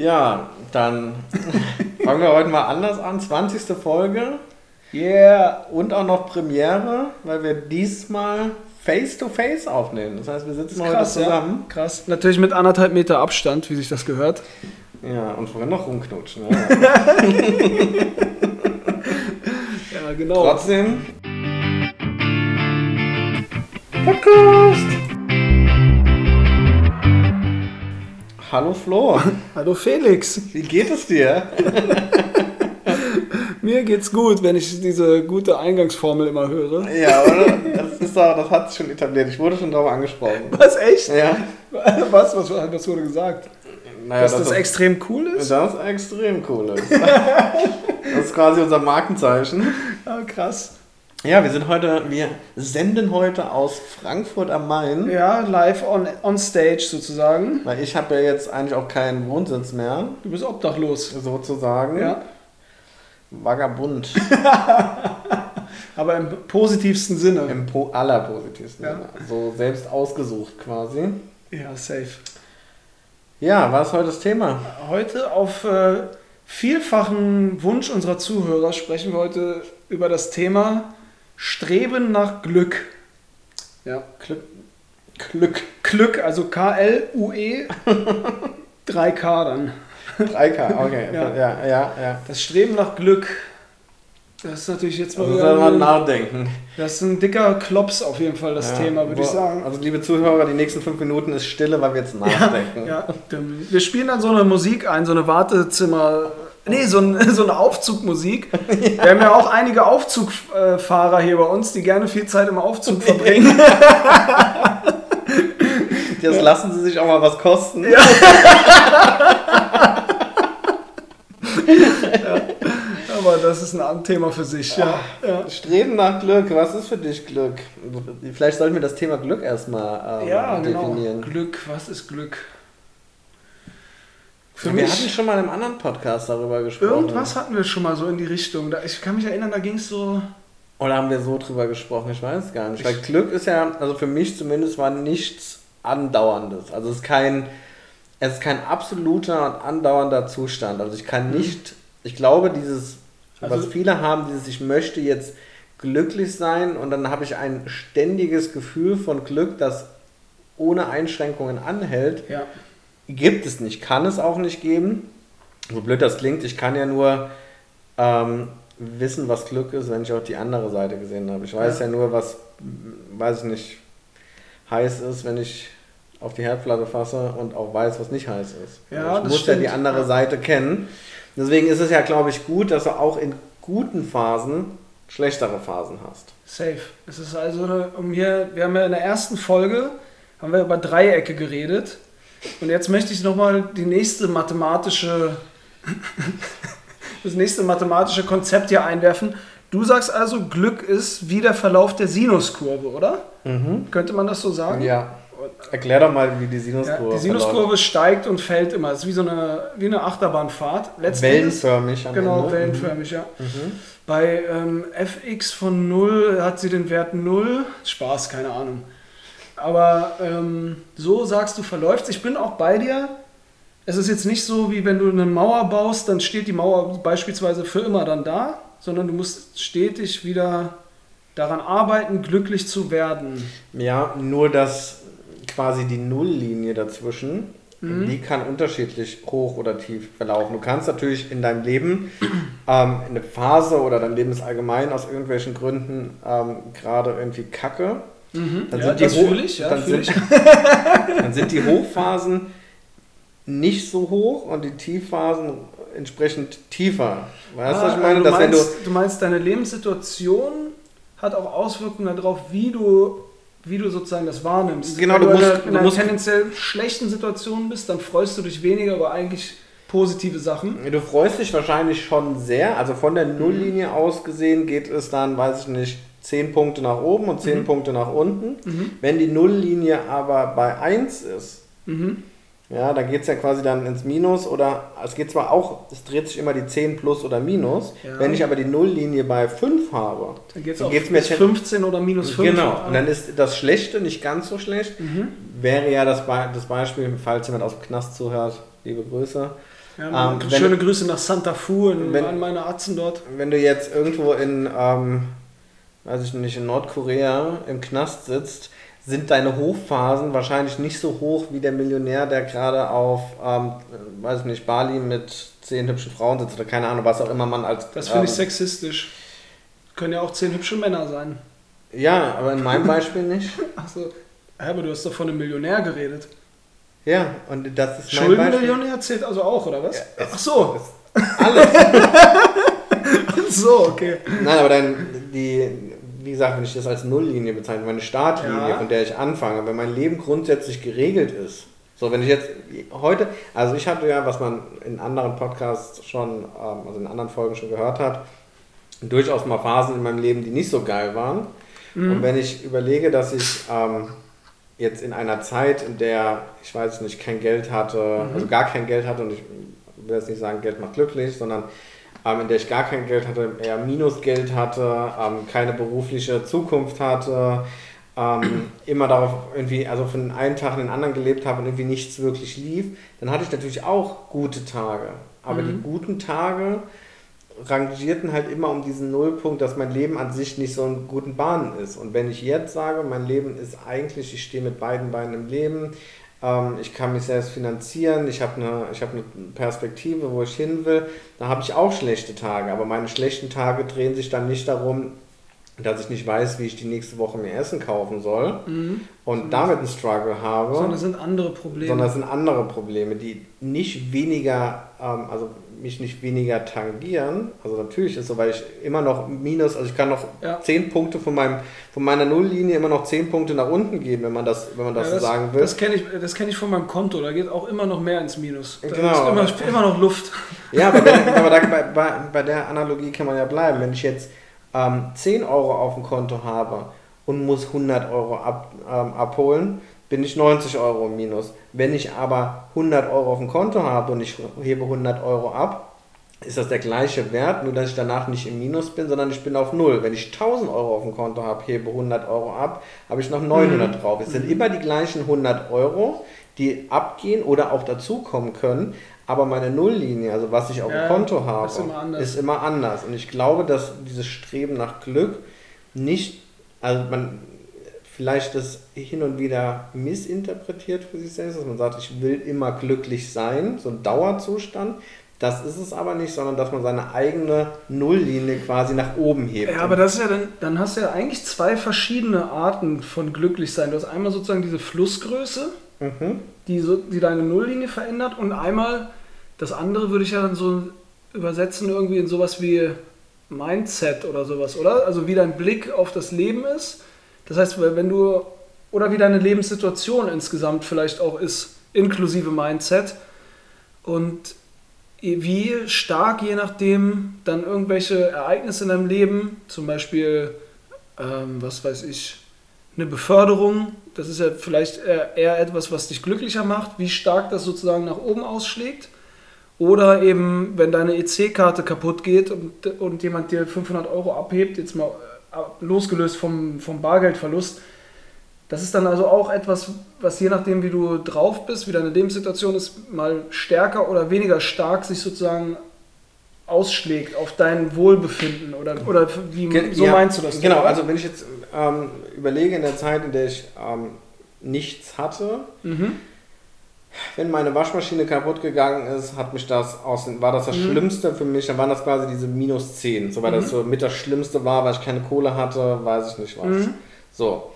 Ja, dann fangen wir heute mal anders an. 20. Folge. Yeah. Und auch noch Premiere, weil wir diesmal face-to-face aufnehmen. Das heißt, wir sitzen heute Krass, ja. zusammen. Krass. Natürlich mit anderthalb Meter Abstand, wie sich das gehört. Ja, und vorhin noch rumknutschen. Ja. Ja, genau. Trotzdem. Podcast! Hallo Flo, Hallo Felix. wie geht es dir? Mir geht's gut, wenn ich diese gute Eingangsformel immer höre. Ja, oder? Das, ist doch, das hat sich schon etabliert. Ich wurde schon darauf angesprochen. Was, echt? Ja. Was, was, was wurde gesagt? Naja, Dass das, extrem cool ist? das ist extrem cool. Ist. Das ist quasi unser Markenzeichen. Ja, krass. Ja, wir sind heute, wir senden heute aus Frankfurt am Main. Ja, live on, on stage sozusagen. Weil ich habe ja jetzt eigentlich auch keinen Wohnsitz mehr, Du bist obdachlos. sozusagen. Ja. Vagabund. Aber im positivsten Sinne. Im po allerpositivsten Ja. Sinne. So selbst ausgesucht quasi. Ja, safe. Ja, was ist heute das Thema? Heute auf äh, vielfachen Wunsch unserer Zuhörer sprechen wir heute über das Thema Streben nach Glück. Ja, Glück. Glück. Glück, also K-L-U-E, 3K dann. 3K, okay. Ja. Ja, ja, ja. ja. Das Streben nach Glück. Das ist natürlich jetzt mal Also ein, nachdenken. Das ist ein dicker Klops auf jeden Fall, das Ja, Thema, würde ich sagen. Also liebe Zuhörer, die nächsten fünf Minuten ist Stille, weil wir jetzt nachdenken. Ja, ähm, wir spielen dann so eine Musik ein, so eine Wartezimmer. Nee, so, ein, so eine Aufzugmusik. Wir haben ja auch einige Aufzugfahrer hier bei uns, die gerne viel Zeit im Aufzug verbringen. Jetzt lassen sie sich auch mal was kosten. Aber das ist ein Thema für sich. Ja. Ja. Streben nach Glück, was ist für dich Glück? Vielleicht sollten wir das Thema Glück erstmal ähm, Ja, genau. definieren. Glück, was ist Glück? Für wir mich, hatten schon mal in einem anderen Podcast darüber gesprochen. irgendwas hatten wir schon mal so in die Richtung. Ich kann mich erinnern, da ging es so. Oder haben wir so drüber gesprochen? Ich weiß gar nicht. Weil Glück ist ja, also für mich zumindest, war nichts Andauerndes. Also es ist kein, es ist kein absoluter und andauernder Zustand. Also ich kann nicht, ich glaube, dieses, Also- was viele haben, dieses, ich möchte jetzt glücklich sein und dann habe ich ein ständiges Gefühl von Glück, das ohne Einschränkungen anhält, Ja. Gibt es nicht, kann es auch nicht geben. So blöd das klingt, ich kann ja nur ähm, wissen, was Glück ist, wenn ich auch die andere Seite gesehen habe. Ich weiß ja, Ja. nur, was, weiß ich nicht, heiß ist, wenn ich auf die Herdplatte fasse und auch weiß, was nicht heiß ist. Ja, ich das muss ja die stimmt. andere. Seite kennen. Deswegen ist es ja, glaube ich, gut, dass du auch in guten Phasen schlechtere Phasen hast. Safe. Es ist also eine, um hier, wir haben ja in der ersten Folge haben wir über Dreiecke geredet. Und jetzt möchte ich nochmal die nächste mathematische, das nächste mathematische Konzept hier einwerfen. Du sagst also, Glück ist wie der Verlauf der Sinuskurve, oder? Könnte man das so sagen? Ja. Erklär doch mal, wie die Ja, Sinuskurve die Sinuskurve steigt und fällt immer. Es ist wie so eine, wie eine Achterbahnfahrt. Letzten Endes- Wellenförmig am Genau, Ende. wellenförmig, ja. Mhm. Bei ähm, fx von 0 hat sie den Wert 0. Spaß, keine Ahnung. Aber ähm, so sagst du, verläuft Ich bin auch bei dir. Es ist jetzt nicht so, wie wenn du eine Mauer baust, dann steht die Mauer beispielsweise für immer dann da, sondern du musst stetig wieder daran arbeiten, glücklich zu werden. Ja, nur dass quasi die Nulllinie dazwischen, Mhm. die kann unterschiedlich hoch oder tief verlaufen. Du kannst natürlich in deinem Leben ähm, eine Phase oder dein Leben ist allgemein aus irgendwelchen Gründen ähm, gerade irgendwie kacke. Dann Ja, sind die das Hoch- fühle ich, ja, dann, fühle sind, dann sind die Hochphasen nicht so hoch und die Tiefphasen entsprechend tiefer. Weißt du, was ich Ah, meine? du, wenn du meinst, du meinst, deine Lebenssituation hat auch Auswirkungen darauf, wie du, wie du sozusagen das wahrnimmst. Genau, Wenn du du, in musst- einer, du in einer musst- tendenziell schlechten Situation bist, dann freust du dich weniger über eigentlich positive Sachen. Du freust dich wahrscheinlich schon sehr. Also von der Nulllinie aus gesehen geht es dann, weiß ich nicht, 10 Punkte nach oben und 10 Punkte nach unten. Wenn die Nulllinie aber bei 1 ist, Mhm. ja, da geht es ja quasi dann ins Minus oder es geht zwar auch, es dreht sich immer die 10 plus oder minus. Ja. Wenn ich aber die Nulllinie bei 5 habe, Dann geht es mir bis ten- 15 oder minus 5. Genau, und dann ist das Schlechte nicht ganz so schlecht. Mhm. Wäre ja das, Be das Beispiel, falls jemand aus dem Knast zuhört, liebe Grüße. Ja, ähm, schöne Grüße nach Santa Fu wenn, an meine Atzen dort. Wenn du jetzt irgendwo in, ähm, weiß ich nicht, in Nordkorea im Knast sitzt, sind deine Hochphasen wahrscheinlich nicht so hoch wie der Millionär, der gerade auf, ähm, weiß ich nicht, Bali mit zehn hübschen Frauen sitzt oder keine Ahnung, was auch immer man als. Das finde ich ähm, sexistisch. Können ja auch zehn hübsche Männer sein. Ja, aber in meinem Beispiel nicht. Achso, aber du hast doch von einem Millionär geredet. Ja, und das ist mein Schuldenmillionär zählt also auch, oder was? Ja, Ach so. Alles. so, okay. Nein, aber dann die, wie gesagt, wenn ich das als Nulllinie bezeichne, meine Startlinie, ja. von der ich anfange, wenn mein Leben grundsätzlich geregelt ist. So, wenn ich jetzt heute, also ich hatte ja, was man in anderen Podcasts schon, ähm, also in anderen Folgen schon gehört hat, durchaus mal Phasen in meinem Leben, die nicht so geil waren. Mhm. Und wenn ich überlege, dass ich ähm, jetzt in einer Zeit, in der ich weiß nicht, kein Geld hatte, mhm. also gar kein Geld hatte und ich will jetzt nicht sagen, Geld macht glücklich, sondern ähm, in der ich gar kein Geld hatte, eher Minusgeld hatte, ähm, keine berufliche Zukunft hatte, ähm, immer darauf irgendwie, also von einem Tag in den anderen gelebt habe und irgendwie nichts wirklich lief, dann hatte ich natürlich auch gute Tage. Aber mhm. die guten Tage rangierten halt immer um diesen Nullpunkt, dass mein Leben an sich nicht so in guten Bahnen ist. Und wenn ich jetzt sage, mein Leben ist eigentlich, ich stehe mit beiden Beinen im Leben, ähm, ich kann mich selbst finanzieren, ich habe eine, hab eine Perspektive, wo ich hin will, dann habe ich auch schlechte Tage. Aber meine schlechten Tage drehen sich dann nicht darum, dass ich nicht weiß, wie ich die nächste Woche mir Essen kaufen soll mhm. und damit einen Struggle habe. Sondern es sind andere Probleme. Sondern es sind andere Probleme, die nicht weniger, ähm, also mich nicht weniger tangieren. Also natürlich ist so, weil ich immer noch minus, also ich kann noch ja. 10 Punkte von, meinem, von meiner Nulllinie immer noch 10 Punkte nach unten gehen, wenn man das, wenn man das, ja, das so sagen will. Das kenne ich, kenn ich von meinem Konto, da geht auch immer noch mehr ins Minus. Da genau. ist immer, immer noch Luft. Ja, aber, der, aber da, bei, bei, bei der Analogie kann man ja bleiben. Wenn ich jetzt ähm, 10 Euro auf dem Konto habe und muss 100 Euro ab, ähm, abholen, bin ich 90 Euro im Minus. Wenn ich aber 100 Euro auf dem Konto habe und ich hebe 100 Euro ab, ist das der gleiche Wert, nur dass ich danach nicht im Minus bin, sondern ich bin auf Null. Wenn ich 1000 Euro auf dem Konto habe, hebe 100 Euro ab, habe ich noch 900 mhm. drauf. Es sind immer die gleichen 100 Euro, die abgehen oder auch dazukommen können, aber meine Nulllinie, also was ich auf ja, dem Konto habe, ist immer, ist immer, anders. Und ich glaube, dass dieses Streben nach Glück nicht, also man vielleicht das hin und wieder missinterpretiert für sich selbst, dass man sagt, ich will immer glücklich sein, so ein Dauerzustand. Das ist es aber nicht, sondern dass man seine eigene Nulllinie quasi nach oben hebt. Ja, aber das ist ja dann, dann hast du ja eigentlich zwei verschiedene Arten von glücklich sein. Du hast einmal sozusagen diese Flussgröße, mhm. die, so, die deine Nulllinie verändert und einmal das andere würde ich ja dann so übersetzen irgendwie in sowas wie Mindset oder sowas, oder? Also wie dein Blick auf das Leben ist. Das heißt, wenn du, oder wie deine Lebenssituation insgesamt vielleicht auch ist, inklusive Mindset. Und wie stark, je nachdem, dann irgendwelche Ereignisse in deinem Leben, zum Beispiel, ähm, was weiß ich, eine Beförderung, das ist ja vielleicht eher, etwas, was dich glücklicher macht, wie stark das sozusagen nach oben ausschlägt oder eben, wenn deine EC-Karte kaputt geht und, und jemand dir 500 Euro abhebt, jetzt mal losgelöst vom, vom Bargeldverlust. Das ist dann also auch etwas, was je nachdem, wie du drauf bist, wie deine Lebenssituation ist, mal stärker oder weniger stark sich sozusagen ausschlägt auf dein Wohlbefinden oder, oder wie so ja, meinst du das? Genau, oder? also wenn ich jetzt ähm, überlege in der Zeit, in der ich ähm, nichts hatte, mhm wenn meine Waschmaschine kaputt gegangen ist, hat mich das aus, war das das mhm. Schlimmste für mich. Dann waren das quasi diese minus 10. So, weil mhm. das so mit das Schlimmste war, weil ich keine Kohle hatte, weiß ich nicht was. Mhm. So.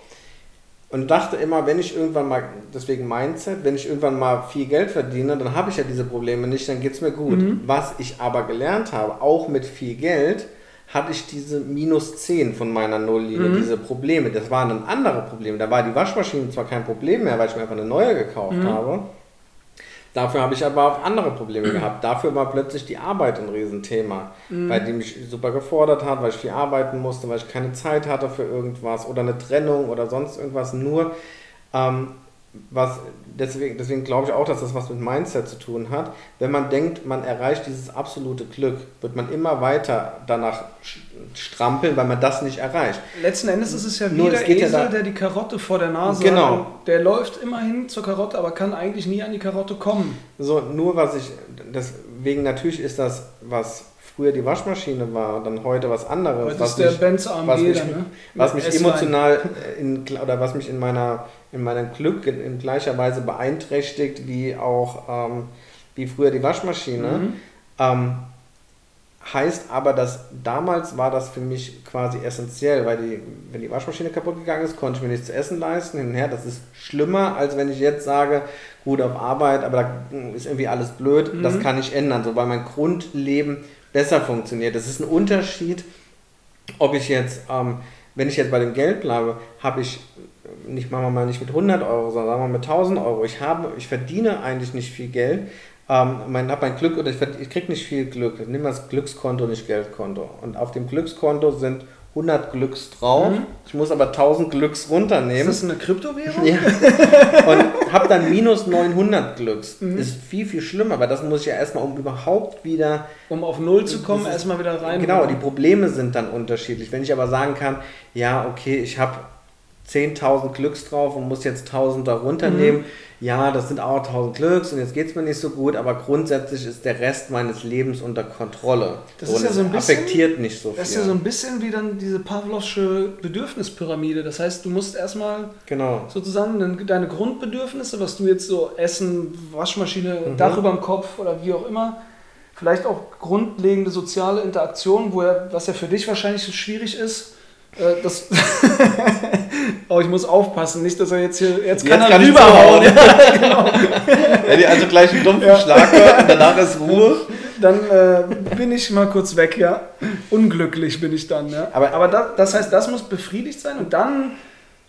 Und dachte immer, wenn ich irgendwann mal, deswegen Mindset, wenn ich irgendwann mal viel Geld verdiene, dann habe ich ja diese Probleme nicht, dann geht es mir gut. Mhm. Was ich aber gelernt habe, auch mit viel Geld, hatte ich diese minus 10 von meiner Nulllinie, mhm. diese Probleme. Das waren dann andere Probleme. Da war die Waschmaschine zwar kein Problem mehr, weil ich mir einfach eine neue gekauft mhm. habe. Dafür habe ich aber auch andere Probleme gehabt. Dafür war plötzlich die Arbeit ein Riesenthema, mhm. weil die mich super gefordert hat, weil ich viel arbeiten musste, weil ich keine Zeit hatte für irgendwas oder eine Trennung oder sonst irgendwas. Nur ähm, was deswegen, deswegen glaube ich auch, dass das was mit Mindset zu tun hat. Wenn man denkt, man erreicht dieses absolute Glück, wird man immer weiter danach strampeln, weil man das nicht erreicht. Letzten Endes ist es ja wie Nur, der Esel, ja der die Karotte vor der Nase genau. hat. Der läuft immerhin zur Karotte, aber kann eigentlich nie an die Karotte kommen. So, nur was ich, das wegen natürlich ist das, was früher die Waschmaschine war, dann heute was anderes. Heute was ist der mich, Benz AMG was mich, ne? was mich emotional in, oder was mich in meiner in meinem Glück in, in gleicher Weise beeinträchtigt wie auch ähm, wie früher die Waschmaschine. Mhm. Ähm, heißt aber, dass damals war das für mich quasi essentiell, weil die, wenn die Waschmaschine kaputt gegangen ist, konnte ich mir nichts zu essen leisten. Hin und her, das ist schlimmer, als wenn ich jetzt sage, gut auf Arbeit, aber da ist irgendwie alles blöd, Mhm. das kann ich ändern, so weil mein Grundleben besser funktioniert. Das ist ein Unterschied, ob ich jetzt, ähm, wenn ich jetzt bei dem Geld bleibe, habe ich nicht, machen wir mal nicht mit 100 Euro, sondern sagen wir mit 1000 Euro. Ich habe, ich verdiene eigentlich nicht viel Geld, ähm, mein, habe mein Glück oder ich, ich kriege nicht viel Glück. Nimm das Glückskonto, nicht Geldkonto. Und auf dem Glückskonto sind 100 Glücks drauf. Mhm. Ich muss aber 1000 Glücks runternehmen. Ist das eine Kryptowährung? Ja. Und habe dann minus 900 Glücks. Mhm. Ist viel, viel schlimmer, weil das muss ich ja erstmal, um überhaupt wieder Um auf Null zu kommen, erstmal wieder rein. Genau, die Probleme sind dann unterschiedlich. Wenn ich aber sagen kann, ja, okay, ich habe 10.000 Glücks drauf und muss jetzt 1.000 da runternehmen, Mhm. ja, das sind auch 1.000 Glücks und jetzt geht es mir nicht so gut, aber grundsätzlich ist der Rest meines Lebens unter Kontrolle. Das und ist ja so ein bisschen- affektiert nicht so viel. Das ist ja so ein bisschen wie dann diese Pavlovsche Bedürfnispyramide. Das heißt, du musst erstmal genau. sozusagen deine Grundbedürfnisse, was du jetzt so Essen, Waschmaschine, Mhm. Dach über dem Kopf oder wie auch immer, vielleicht auch grundlegende soziale Interaktionen, wo ja, was ja für dich wahrscheinlich so schwierig ist. Äh, Das oh, ich muss aufpassen, nicht, dass er jetzt hier jetzt kann Jetzt er rüberhauen. zuhauen. Wenn ihr also gleich einen dumpfen Ja. Schlag hört und danach ist Ruhe. Dann äh, bin ich mal kurz weg, ja. Unglücklich bin ich dann, ja. Aber- aber da, das heißt, das muss befriedigt sein und dann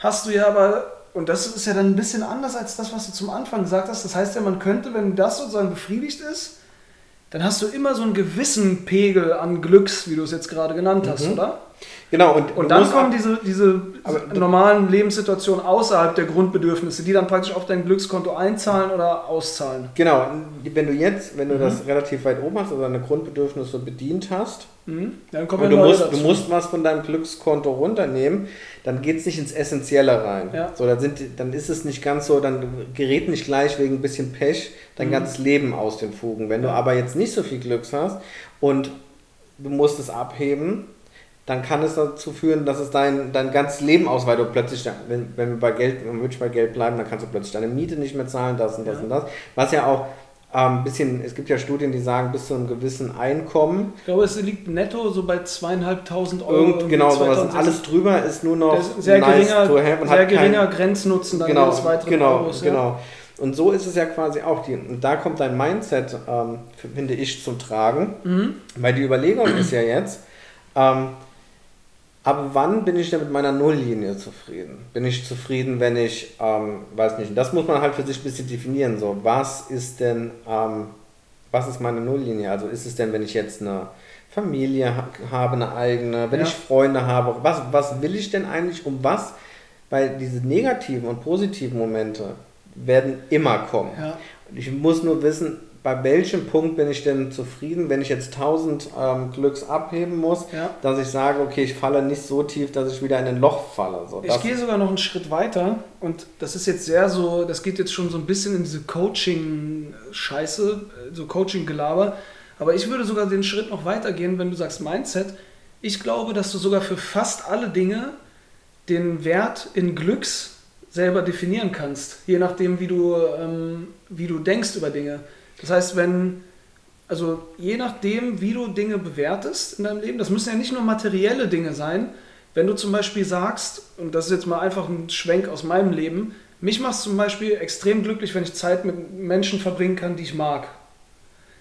hast du ja aber, und das ist ja dann ein bisschen anders als das, was du zum Anfang gesagt hast. Das heißt ja, man könnte, wenn das sozusagen befriedigt ist, dann hast du immer so einen gewissen Pegel an Glücks, wie du es jetzt gerade genannt hast, Mhm. oder? Genau, und, Und dann kommen diese, diese normalen Lebenssituationen außerhalb der Grundbedürfnisse, die dann praktisch auf dein Glückskonto einzahlen oder auszahlen. Genau, wenn du jetzt, wenn du Mhm. das relativ weit oben hast, also deine Grundbedürfnisse bedient hast, Mhm. Dann kommen und du musst, dazu. du musst was von deinem Glückskonto runternehmen, dann geht es nicht ins Essentielle rein. Ja. So, dann, sind, dann ist es nicht ganz so, dann gerät nicht gleich wegen ein bisschen Pech dein Mhm. ganzes Leben aus den Fugen. Wenn du aber jetzt nicht so viel Glücks hast und du musst es abheben, dann kann es dazu führen, dass es dein, dein ganzes Leben aus, weil du plötzlich, wenn, wenn wir bei Geld, wenn wir bei Geld bleiben, dann kannst du plötzlich deine Miete nicht mehr zahlen, das und das Ja. und das. Was ja auch ein bisschen, es gibt ja Studien, die sagen, bis zu einem gewissen Einkommen, Ich glaube, es liegt netto so bei zweieinhalbtausend Euro. irgend, genau sowas. Und 2006. alles drüber ist nur noch sehr nice geringer, to have und sehr hat kein- geringer Grenznutzen dann genau, jedes weiteren genau, Euros. Ja. genau. Und so ist es ja quasi auch. Die, und da kommt dein Mindset, ähm, finde ich, zum Tragen. Mhm. Weil die Überlegung ist ja jetzt, ähm, ab wann bin ich denn mit meiner Nulllinie zufrieden? Bin ich zufrieden, wenn ich, ähm, weiß nicht, das muss man halt für sich ein bisschen definieren. So, was ist denn, ähm, was ist meine Nulllinie? Also ist es denn, wenn ich jetzt eine Familie ha habe, eine eigene, wenn Ja. ich Freunde habe, was, was will ich denn eigentlich um was? Weil diese negativen und positiven Momente werden immer kommen. Ja. Und Ich muss nur wissen, bei welchem Punkt bin ich denn zufrieden, wenn ich jetzt 1000 ähm, Glücks abheben muss, Ja. dass ich sage, okay, ich falle nicht so tief, dass ich wieder in ein Loch falle. So, Ich gehe sogar noch einen Schritt weiter und das ist jetzt sehr so, das geht jetzt schon so ein bisschen in diese Coaching-Scheiße, äh, so Coaching-Gelaber. Aber ich würde sogar den Schritt noch weiter gehen, wenn du sagst Mindset. Ich glaube, dass du sogar für fast alle Dinge den Wert in Glücks selber definieren kannst, je nachdem, wie du, ähm, wie du denkst über Dinge. Das heißt, wenn, also je nachdem, wie du Dinge bewertest in deinem Leben, das müssen ja nicht nur materielle Dinge sein. Wenn du zum Beispiel sagst, und das ist jetzt mal einfach ein Schwenk aus meinem Leben, mich macht es zum Beispiel extrem glücklich, wenn ich Zeit mit Menschen verbringen kann, die ich mag.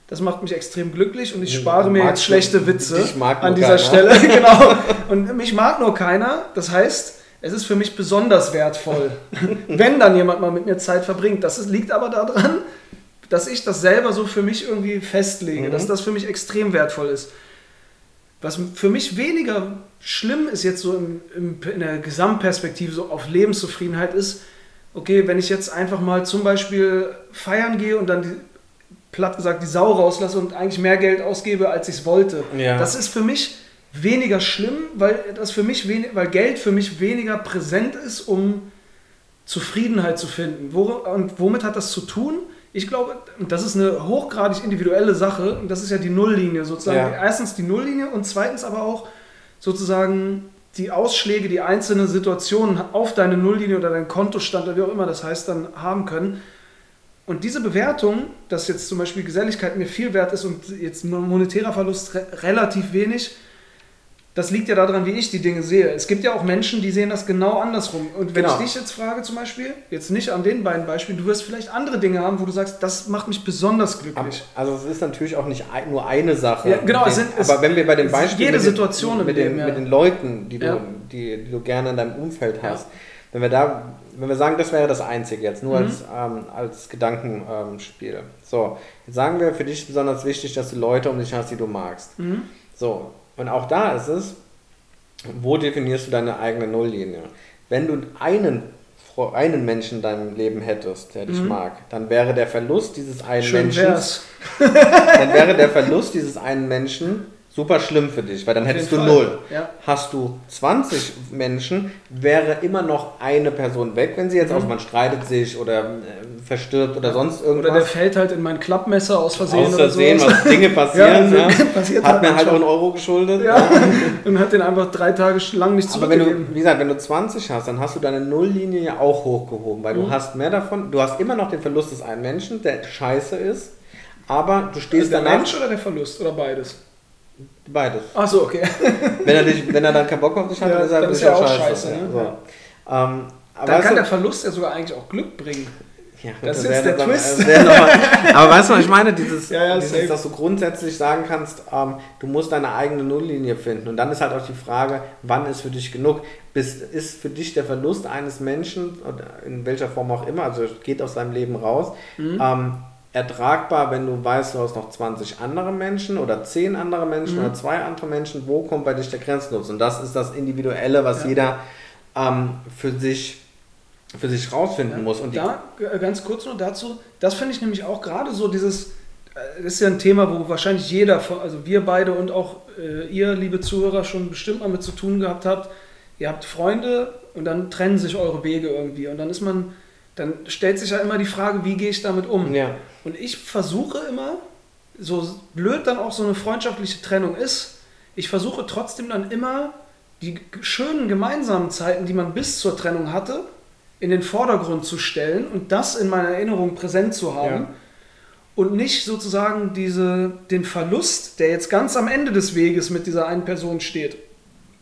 Das macht mich extrem glücklich und ich spare mir jetzt schlechte Witze an dieser keiner. Stelle. genau. Und mich mag nur keiner. Das heißt, es ist für mich besonders wertvoll, wenn dann jemand mal mit mir Zeit verbringt. Das liegt aber daran, dass ich das selber so für mich irgendwie festlege, Mhm. dass das für mich extrem wertvoll ist. Was für mich weniger schlimm ist jetzt so im, im, in der Gesamtperspektive so auf Lebenszufriedenheit ist, okay, wenn ich jetzt einfach mal zum Beispiel feiern gehe und dann die, platt gesagt die Sau rauslasse und eigentlich mehr Geld ausgebe, als ich es wollte. Ja. Das ist für mich weniger schlimm, weil das für mich wenig, weil Geld für mich weniger präsent ist, um Zufriedenheit zu finden. Wo, und womit hat das zu tun? Ich glaube, das ist eine hochgradig individuelle Sache und das ist ja die Nulllinie sozusagen. Ja. Erstens die Nulllinie und zweitens aber auch sozusagen die Ausschläge, die einzelne Situationen auf deine Nulllinie oder deinen Kontostand oder wie auch immer das heißt, dann haben können. Und diese Bewertung, dass jetzt zum Beispiel Geselligkeit mir viel wert ist und jetzt monetärer Verlust re relativ wenig, das liegt ja daran, wie ich die Dinge sehe. Es gibt ja auch Menschen, die sehen das genau andersrum. Und wenn Genau. ich dich jetzt frage zum Beispiel, jetzt nicht an den beiden Beispielen, du wirst vielleicht andere Dinge haben, wo du sagst, das macht mich besonders glücklich. Also es ist natürlich auch nicht nur eine Sache. Ja, genau, es sind- es- aber wenn wir bei dem es Beispiel jede mit, Situation im mit, den, Leben, ja. mit den Leuten, die du, Ja. die, die du gerne in deinem Umfeld hast, wenn wir da, wenn wir sagen, das wäre das Einzige jetzt, nur Mhm. als, ähm, als Gedankenspiel. so, jetzt sagen wir, für dich ist besonders wichtig, dass du Leute um dich hast, die du magst. Mhm. So, und auch da ist es, wo definierst du deine eigene Nulllinie? Wenn du einen, einen Menschen in deinem Leben hättest, der dich Mhm. mag, dann wäre der Verlust dieses einen Schön Menschen dann wäre der Verlust dieses einen Menschen super schlimm für dich, weil dann Auf hättest du Fall. null. Ja. Hast du 20 Menschen, wäre immer noch eine Person weg, wenn sie jetzt Mhm. aus, man streitet sich oder äh, verstirbt oder sonst Oder der irgendwas. fällt halt in mein Klappmesser aus Versehen Aus oder Versehen, so. was Dinge passieren. Ja, ja, passiert Hat halt mir halt auch einen Euro geschuldet. Ja, und hat den einfach drei Tage lang nicht Aber wenn du, zurückgegeben. wie gesagt, wenn du 20 hast, dann hast du deine Nulllinie ja auch hochgehoben, weil du Mhm. hast mehr davon, du hast immer noch den Verlust des einen Menschen, der scheiße ist, aber du stehst Ist der danach Mensch oder der Verlust oder beides? Beides. Ach so, okay. Wenn er, dich, wenn er dann keinen Bock auf dich hat, Ja, dann ist er, dann ist auch scheiße. scheiße, ne? So. Ähm, Dann kann du, der Verlust ja sogar eigentlich auch Glück bringen. ja, das ist jetzt der dann- Twist. wäre nochmal- aber weißt du, was ich meine? Dieses, Ja, ja, dieses dass du grundsätzlich sagen kannst, ähm, du musst deine eigene Nulllinie finden. Und dann ist halt auch die Frage, wann ist für dich genug? Bist, ist für dich der Verlust eines Menschen, in welcher Form auch immer, also geht aus deinem Leben raus, Mhm. ähm, ertragbar, wenn du weißt, du hast noch 20 andere Menschen oder 10 andere Menschen Mhm. oder zwei andere Menschen, wo kommt bei dich der Grenznutzen? Und das ist das Individuelle, was Ja. jeder ähm, für sich für sich rausfinden muss. Und da, äh, ganz kurz nur dazu, das finde ich nämlich auch gerade so dieses, äh, das ist ja ein Thema, wo wahrscheinlich jeder, also wir beide und auch äh, ihr, liebe Zuhörer, schon bestimmt mal mit zu tun gehabt habt. Ihr habt Freunde und dann trennen sich eure Wege irgendwie und dann ist man, dann stellt sich ja immer die Frage, wie gehe ich damit um? ja. Und ich versuche immer, so blöd dann auch so eine freundschaftliche Trennung ist, ich versuche trotzdem dann immer die schönen gemeinsamen Zeiten, die man bis zur Trennung hatte, in den Vordergrund zu stellen und das in meiner Erinnerung präsent zu haben. Ja. Und nicht sozusagen diese, den Verlust, der jetzt ganz am Ende des Weges mit dieser einen Person steht.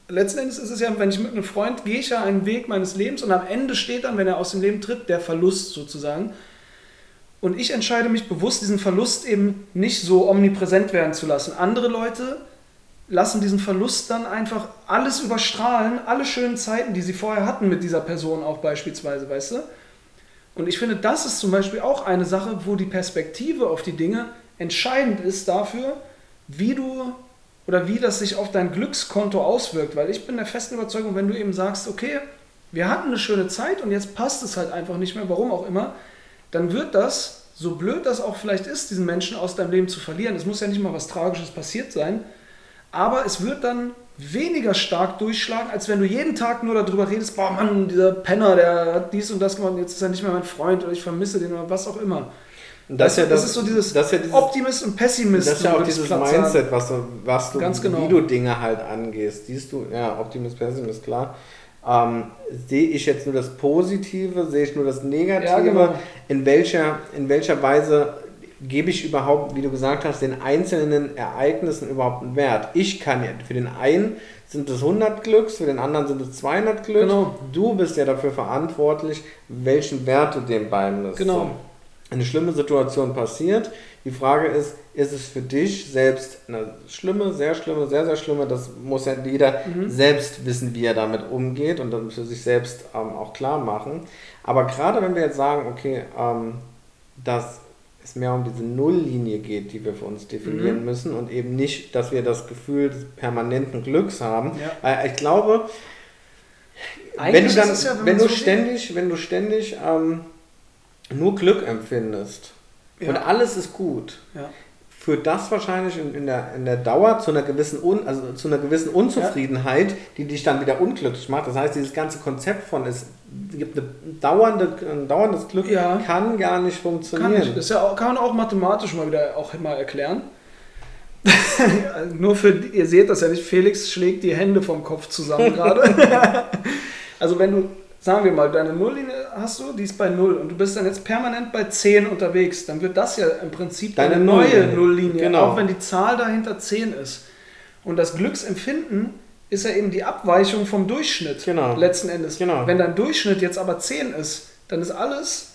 Letzten Endes ist es ja, wenn ich mit einem Freund gehe ich ja einen Weg meines Lebens und am Ende steht dann, wenn er aus dem Leben tritt, der Verlust sozusagen. Und ich entscheide mich bewusst, diesen Verlust eben nicht so omnipräsent werden zu lassen. Andere Leute lassen diesen Verlust dann einfach alles überstrahlen, alle schönen Zeiten, die sie vorher hatten mit dieser Person auch beispielsweise, weißt du? Und ich finde, das ist zum Beispiel auch eine Sache, wo die Perspektive auf die Dinge entscheidend ist dafür, wie du oder wie das sich auf dein Glückskonto auswirkt. Weil ich bin der festen Überzeugung, wenn du eben sagst, okay, wir hatten eine schöne Zeit und jetzt passt es halt einfach nicht mehr, warum auch immer, dann wird das, so blöd das auch vielleicht ist, diesen Menschen aus deinem Leben zu verlieren, es muss ja nicht mal was Tragisches passiert sein, aber es wird dann weniger stark durchschlagen, als wenn du jeden Tag nur darüber redest, boah Mann, dieser Penner, der hat dies und das gemacht, und jetzt ist er nicht mehr mein Freund oder ich vermisse den oder was auch immer. Und Das, ja das, ist so dieses das ist ja dieses, Optimist und Pessimist. das ist ja auch dieses. Mindset, was du, was du Ganz genau. wie du Dinge halt angehst. Siehst du, ja, Optimist, Pessimist, klar. Ähm, sehe ich jetzt nur das Positive, sehe ich nur das Negative? Ja, genau. in, welcher, in welcher Weise gebe ich überhaupt, wie du gesagt hast, den einzelnen Ereignissen überhaupt einen Wert? Ich kann ja, für den einen sind es 100 Glücks, für den anderen sind es 200 Glücks. Genau. Du bist ja dafür verantwortlich, welchen Wert du dem beimisst. Genau. So. Eine schlimme Situation passiert. Die Frage ist, ist es für dich selbst eine schlimme, sehr schlimme, sehr, sehr schlimme, das muss ja jeder Mhm. selbst wissen, wie er damit umgeht und dann für sich selbst ähm, auch klar machen. Aber gerade wenn wir jetzt sagen, okay, ähm, dass es mehr um diese Nulllinie geht, die wir für uns definieren Mhm. müssen und eben nicht, dass wir das Gefühl des permanenten Glücks haben. Ja. Weil ich glaube, wenn Eigentlich du, dann, ja, wenn wenn du so ständig, wenn du ständig ähm, nur Glück empfindest Ja. und alles ist gut, Ja. führt das wahrscheinlich in, in, der, in der Dauer zu einer gewissen, Un, also zu einer gewissen Unzufriedenheit, ja. die dich dann wieder unglücklich macht. Das heißt, dieses ganze Konzept von es gibt eine dauernde, ein dauerndes Glück kann gar nicht funktionieren. Kann, nicht. Das auch, kann man auch mathematisch mal wieder auch mal erklären. Nur für, ihr seht das ja nicht, Felix schlägt die Hände vom Kopf zusammen gerade. also wenn du sagen wir mal, deine Nulllinie hast du, die ist bei 0 und du bist dann jetzt permanent bei 10 unterwegs, dann wird das ja im Prinzip deine, deine neue Nulllinie, genau. auch wenn die Zahl dahinter 10 ist. Und das Glücksempfinden ist ja eben die Abweichung vom Durchschnitt genau. letzten Endes. Genau. Wenn dein Durchschnitt jetzt aber 10 ist, dann ist alles,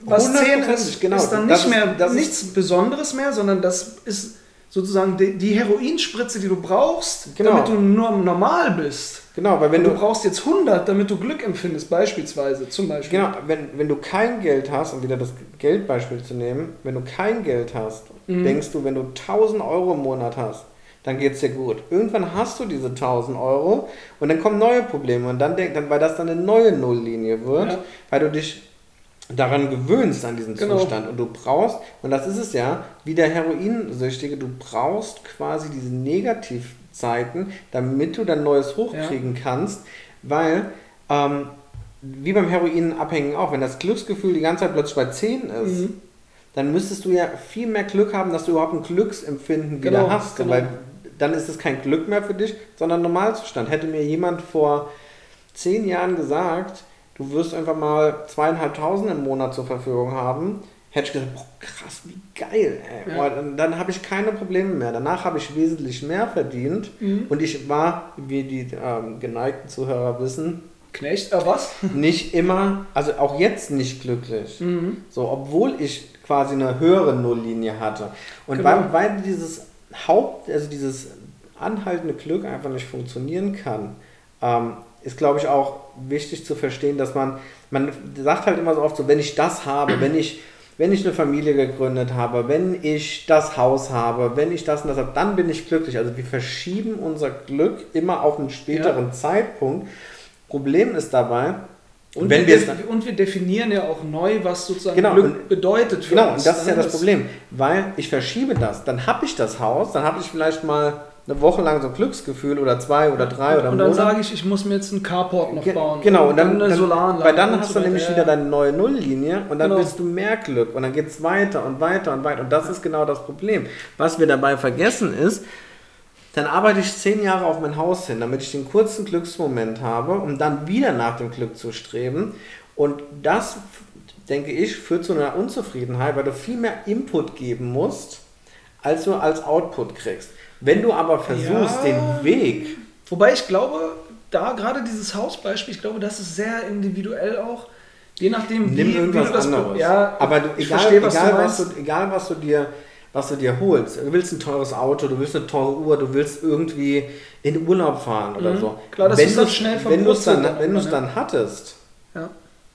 was 10 ist, genau. ist dann nicht ist, mehr nichts Besonderes mehr, sondern das ist sozusagen die, die Heroinspritze, die du brauchst, genau. damit du nur normal bist. Genau, weil wenn du, du, brauchst jetzt 100, damit du Glück empfindest, beispielsweise, zum Beispiel. Genau, wenn, wenn du kein Geld hast, um wieder das Geldbeispiel zu nehmen, wenn du kein Geld hast, mhm. denkst du, wenn du 1000 Euro im Monat hast, dann geht es dir gut. Irgendwann hast du diese 1000 Euro und dann kommen neue Probleme und dann, denk, dann weil das dann eine neue Nulllinie wird, ja. weil du dich daran gewöhnst an diesen genau. Zustand und du brauchst, und das ist es ja, wie der Heroinsüchtige, du brauchst quasi diese Negativzeiten, damit du dann Neues hochkriegen ja. kannst, weil ähm, wie beim Heroinabhängigen auch, wenn das Glücksgefühl die ganze Zeit plötzlich bei 10 ist, mhm. dann müsstest du ja viel mehr Glück haben, dass du überhaupt ein Glücksempfinden genau, wieder hast, genau. weil dann ist es kein Glück mehr für dich, sondern Normalzustand. Hätte mir jemand vor zehn Jahren gesagt, du wirst einfach mal zweieinhalbtausend im Monat zur Verfügung haben, hätte ich gesagt, boah, krass, wie geil. Ey. Ja. dann, dann habe ich keine Probleme mehr. Danach habe ich wesentlich mehr verdient mhm. und ich war, wie die ähm, geneigten Zuhörer wissen, Knecht, äh, was? nicht immer, also auch jetzt nicht glücklich. Mhm. So, obwohl ich quasi eine höhere Nulllinie hatte. Und genau. weil, weil dieses Haupt, also dieses anhaltende Glück einfach nicht funktionieren kann, ähm, ist, glaube ich, auch wichtig zu verstehen, dass man, man sagt halt immer so oft so, wenn ich das habe, wenn ich, wenn ich eine Familie gegründet habe, wenn ich das Haus habe, wenn ich das und das habe, dann bin ich glücklich. Also wir verschieben unser Glück immer auf einen späteren ja. Zeitpunkt. Problem ist dabei, und, wenn wir, und wir definieren ja auch neu, was sozusagen genau, Glück und, bedeutet für genau, uns. Genau, und das ist ja das Problem, weil ich verschiebe das. Dann habe ich das Haus, dann habe ich vielleicht mal eine Woche lang so ein Glücksgefühl oder zwei oder drei oder Und dann sage ich, ich muss mir jetzt einen Carport noch bauen. Genau, und dann, eine Solaranlage. Weil dann hast du nämlich wieder deine neue Nulllinie und dann genau. willst du mehr Glück und dann geht es weiter und weiter und weiter. Und das ist genau das Problem. Was wir dabei vergessen ist, dann arbeite ich zehn Jahre auf mein Haus hin, damit ich den kurzen Glücksmoment habe, um dann wieder nach dem Glück zu streben. Und das, denke ich, führt zu einer Unzufriedenheit, weil du viel mehr Input geben musst, als du als Output kriegst. Wenn du aber versuchst, ja, den Weg. Wobei ich glaube, da gerade dieses Hausbeispiel, ich glaube, das ist sehr individuell auch. Je nachdem, Nimm wie, irgendwas wie du das anderes. Ja, aber du, egal, verstehe, was egal, du was du, egal, was du dir was du dir holst. Du willst ein teures Auto, du willst eine teure Uhr, du willst irgendwie in Urlaub fahren oder mhm. so. Klar, das wenn ist das schnell Wenn du es dann, dann, dann hattest, ja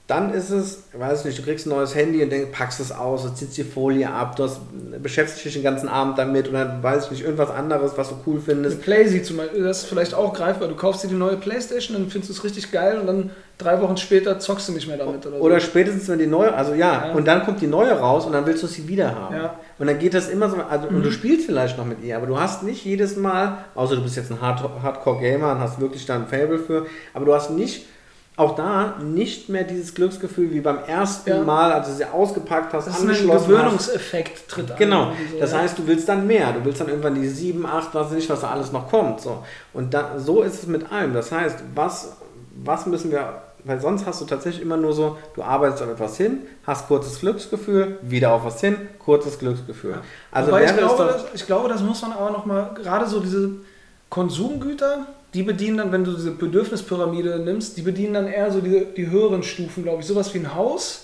dann ist es, weiß nicht, du kriegst ein neues Handy und denkst, packst es aus, du ziehst die Folie ab, du hast, beschäftigst dich den ganzen Abend damit und dann weiß ich nicht, irgendwas anderes, was du cool findest. Eine Playsee zum Beispiel, das ist vielleicht auch greifbar. Du kaufst dir die neue Playstation, dann findest du es richtig geil und dann drei Wochen später zockst du nicht mehr damit. Oder, oder so. spätestens, wenn die neue, also ja, ja, und dann kommt die neue raus und dann willst du sie wieder haben. Ja. Und dann geht das immer so, also, mhm. und du mhm. spielst vielleicht noch mit ihr, aber du hast nicht jedes Mal, außer du bist jetzt ein Hardcore-Gamer und hast wirklich da ein Fable für, aber du hast nicht auch da nicht mehr dieses Glücksgefühl wie beim ersten ja. Mal, als du sie ausgepackt hast, das angeschlossen ist ein Gewöhnungseffekt hast. tritt Genau. So, das heißt, du willst dann mehr. Du willst dann irgendwann die sieben, acht, was nicht, was da alles noch kommt. So. Und da, so ist es mit allem. Das heißt, was, was müssen wir, weil sonst hast du tatsächlich immer nur so, du arbeitest auf etwas hin, hast kurzes Glücksgefühl, wieder auf was hin, kurzes Glücksgefühl. Ja. Also ich glaube, das, ich glaube, das muss man aber nochmal, gerade so diese Konsumgüter, die bedienen dann, wenn du diese Bedürfnispyramide nimmst, die bedienen dann eher so die, die höheren Stufen, glaube ich. Sowas wie ein Haus.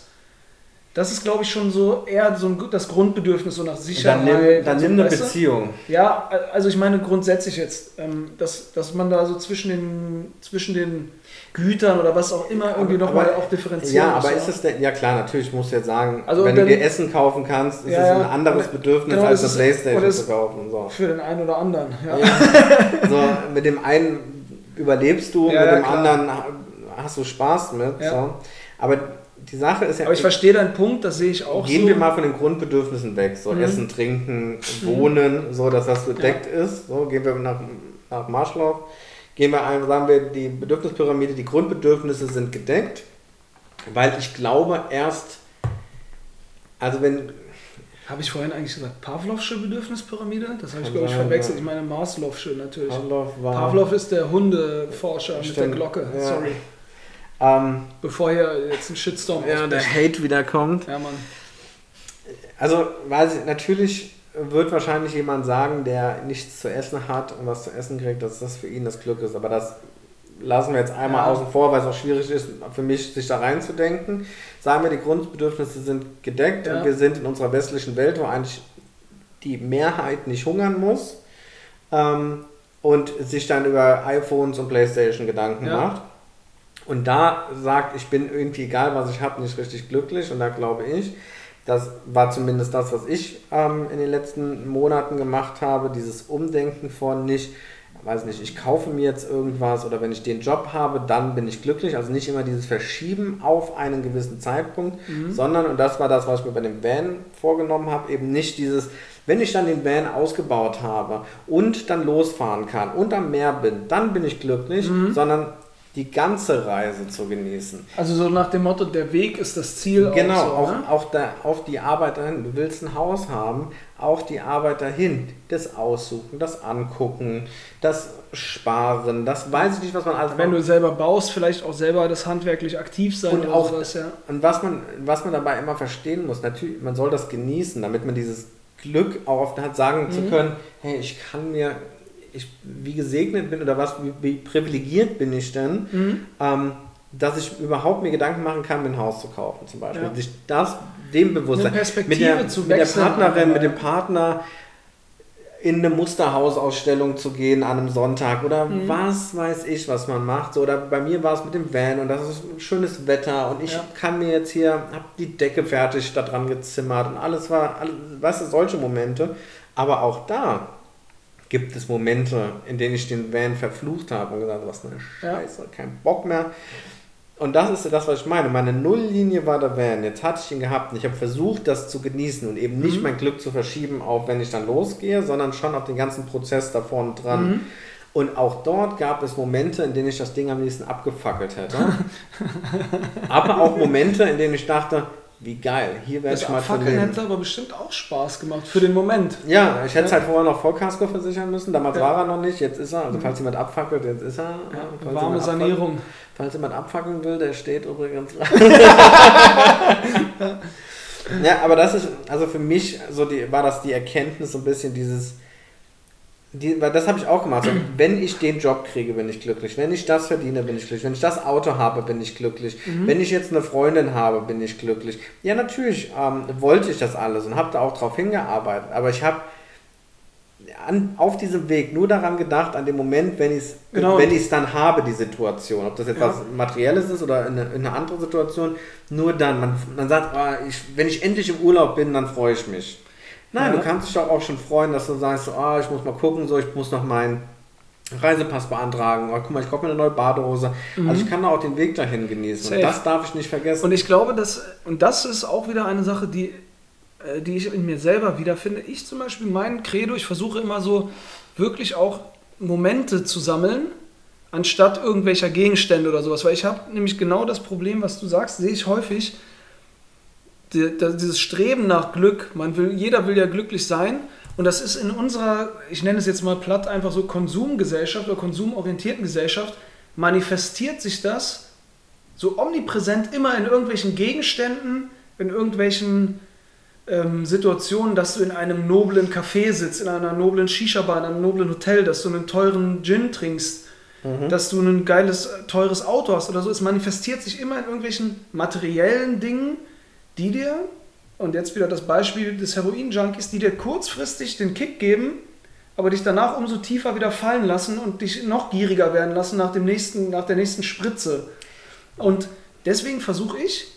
Das ist, glaube ich, schon so eher so ein, das Grundbedürfnis so nach Sicherheit. Dann nimm, dann nimm eine Beziehung. Ja, also ich meine grundsätzlich jetzt, ähm, dass, dass man da so zwischen den, zwischen den Gütern oder was auch immer irgendwie nochmal auch differenzieren Ja, aber ist es denn, ja klar, natürlich musst du jetzt sagen, also wenn du dir Essen kaufen kannst, ist ja, es ein anderes Bedürfnis genau, als eine Playstation zu kaufen. So. Für den einen oder anderen, ja. ja. so, mit dem einen überlebst du, ja, mit dem klar. anderen hast du Spaß mit. So. Aber die Sache ist ja. Aber ich verstehe deinen Punkt, das sehe ich auch Gehen so. wir mal von den Grundbedürfnissen weg. So Mhm. Essen, Trinken, Wohnen, so dass das gedeckt ist. So gehen wir nach, nach Marschlauf. Gehen wir ein, sagen wir, die Bedürfnispyramide, die Grundbedürfnisse sind gedeckt. Weil ich glaube, erst, also wenn, Habe ich vorhin eigentlich gesagt, Pavlovsche Bedürfnispyramide? Das habe ich, glaube ich, verwechselt. Ich meine Maslow'sche natürlich. Pavlov war. Pavlov ist der Hundeforscher mit der Stimmt, Glocke. ja. Sorry. Ähm, Bevor hier jetzt ein Shitstorm ja, der ausbricht. Hate wieder kommt. Ja, Mann. Also, weiß ich, natürlich wird wahrscheinlich jemand sagen, der nichts zu essen hat und was zu essen kriegt, dass das für ihn das Glück ist. Aber das lassen wir jetzt einmal Ja. außen vor, weil es auch schwierig ist, für mich sich da reinzudenken. Sagen wir, die Grundbedürfnisse sind gedeckt Ja. und wir sind in unserer westlichen Welt, wo eigentlich die Mehrheit nicht hungern muss ähm, und sich dann über iPhones und Playstation Gedanken Ja. macht. Und da sagt, ich bin irgendwie egal, was ich habe, nicht richtig glücklich. Und da glaube ich, das war zumindest das, was ich ähm, in den letzten Monaten gemacht habe, dieses Umdenken von nicht, weiß nicht, ich kaufe mir jetzt irgendwas oder wenn ich den Job habe, dann bin ich glücklich. Also nicht immer dieses Verschieben auf einen gewissen Zeitpunkt, sondern, und das war das, was ich mir bei dem Van vorgenommen habe, eben nicht dieses, wenn ich dann den Van ausgebaut habe und dann losfahren kann und am Meer bin, dann bin ich glücklich, sondern die ganze Reise zu genießen. Also so nach dem Motto, der Weg ist das Ziel. Genau, auch, so, ne? auch, da, auch die Arbeit dahin. Du willst ein Haus haben, auch die Arbeit dahin. Das Aussuchen, das Angucken, das Sparen, das weiß ich nicht, was man alles Wenn macht. du selber baust, vielleicht auch selber das handwerklich aktiv sein Und auch- sowas, ja. Und was man, was man dabei immer verstehen muss, natürlich, man soll das genießen, damit man dieses Glück auch oft hat, sagen zu können, hey, ich kann mir, ich, wie gesegnet bin oder was, wie, wie privilegiert bin ich denn, ähm, dass ich überhaupt mir Gedanken machen kann, mir ein Haus zu kaufen zum Beispiel. Ja. Sich das, dem Bewusstsein, mit der, zu mit der Partnerin, mit dem. Partner in eine Musterhausausstellung zu gehen an einem Sonntag oder Mhm. was weiß ich, was man macht. So, oder bei mir war es mit dem Van und das ist schönes Wetter und ich Ja. kann mir jetzt hier, habe die Decke fertig da dran gezimmert und alles war, alles, weißt du, solche Momente. Aber auch da gibt es Momente, in denen ich den Van verflucht habe und gesagt, was eine. Scheiße, kein Bock mehr. Und das ist das, was ich meine. Meine Nulllinie war der Van. Jetzt hatte ich ihn gehabt und ich habe versucht, das zu genießen und eben nicht Mhm. mein Glück zu verschieben, auf wenn ich dann losgehe, sondern schon auf den ganzen Prozess da vorne dran. Mhm. Und auch dort gab es Momente, in denen ich das Ding am liebsten abgefackelt hätte. aber auch Momente, in denen ich dachte, wie geil, hier Das ich mal verleben. hätte aber bestimmt auch Spaß gemacht für den Moment. Ja, ich hätte es Ja. halt vorher noch Vollkasko versichern müssen. Damals Ja. war er noch nicht, jetzt ist er. Also falls jemand abfackelt, jetzt ist er. Ja, Warme Sanierung. Falls jemand abfackeln will, der steht übrigens. ja, aber das ist, also für mich so die, war das die Erkenntnis so ein bisschen dieses, die, weil das habe ich auch gemacht. So, wenn ich den Job kriege, bin ich glücklich. Wenn ich das verdiene, bin ich glücklich. Wenn ich das Auto habe, bin ich glücklich. Wenn ich jetzt eine Freundin habe, bin ich glücklich. Ja, natürlich ähm, wollte ich das alles und habe da auch drauf hingearbeitet. Aber ich habe an, auf diesem Weg nur daran gedacht, an dem Moment, wenn ich es Genau. wenn ich's dann habe, die Situation. Ob das jetzt Ja. was Materielles ist oder in eine, in eine andere Situation, nur dann. Man, man sagt, ah, ich, wenn ich endlich im Urlaub bin, dann freue ich mich. Nein, Ja. du kannst dich doch auch schon freuen, dass du sagst, so, ah, ich muss mal gucken, so, ich muss noch meinen Reisepass beantragen. Oh, guck mal, ich kaufe mir eine neue Badehose. Also ich kann da auch den Weg dahin genießen. Safe. Und das darf ich nicht vergessen. Und ich glaube, dass, und das ist auch wieder eine Sache, die, äh, die ich in mir selber wiederfinde. Ich zum Beispiel, mein Credo, ich versuche immer so wirklich auch Momente zu sammeln, anstatt irgendwelcher Gegenstände oder sowas. Weil ich habe nämlich genau das Problem, was du sagst, sehe ich häufig. Die, dieses Streben nach Glück, man will, jeder will ja glücklich sein. Und das ist in unserer, ich nenne es jetzt mal platt, einfach so Konsumgesellschaft oder konsumorientierten Gesellschaft, manifestiert sich das so omnipräsent immer in irgendwelchen Gegenständen, in irgendwelchen ähm, Situationen, dass du in einem noblen Café sitzt, in einer noblen Shisha-Bar, in einem noblen Hotel, dass du einen teuren Gin trinkst, dass du ein geiles, äh, teures Auto hast oder so. Es manifestiert sich immer in irgendwelchen materiellen Dingen, die dir, und jetzt wieder das Beispiel des Heroin-Junkies, die dir kurzfristig den Kick geben, aber dich danach umso tiefer wieder fallen lassen und dich noch gieriger werden lassen nach, dem nächsten, nach der nächsten Spritze. Und deswegen versuche ich,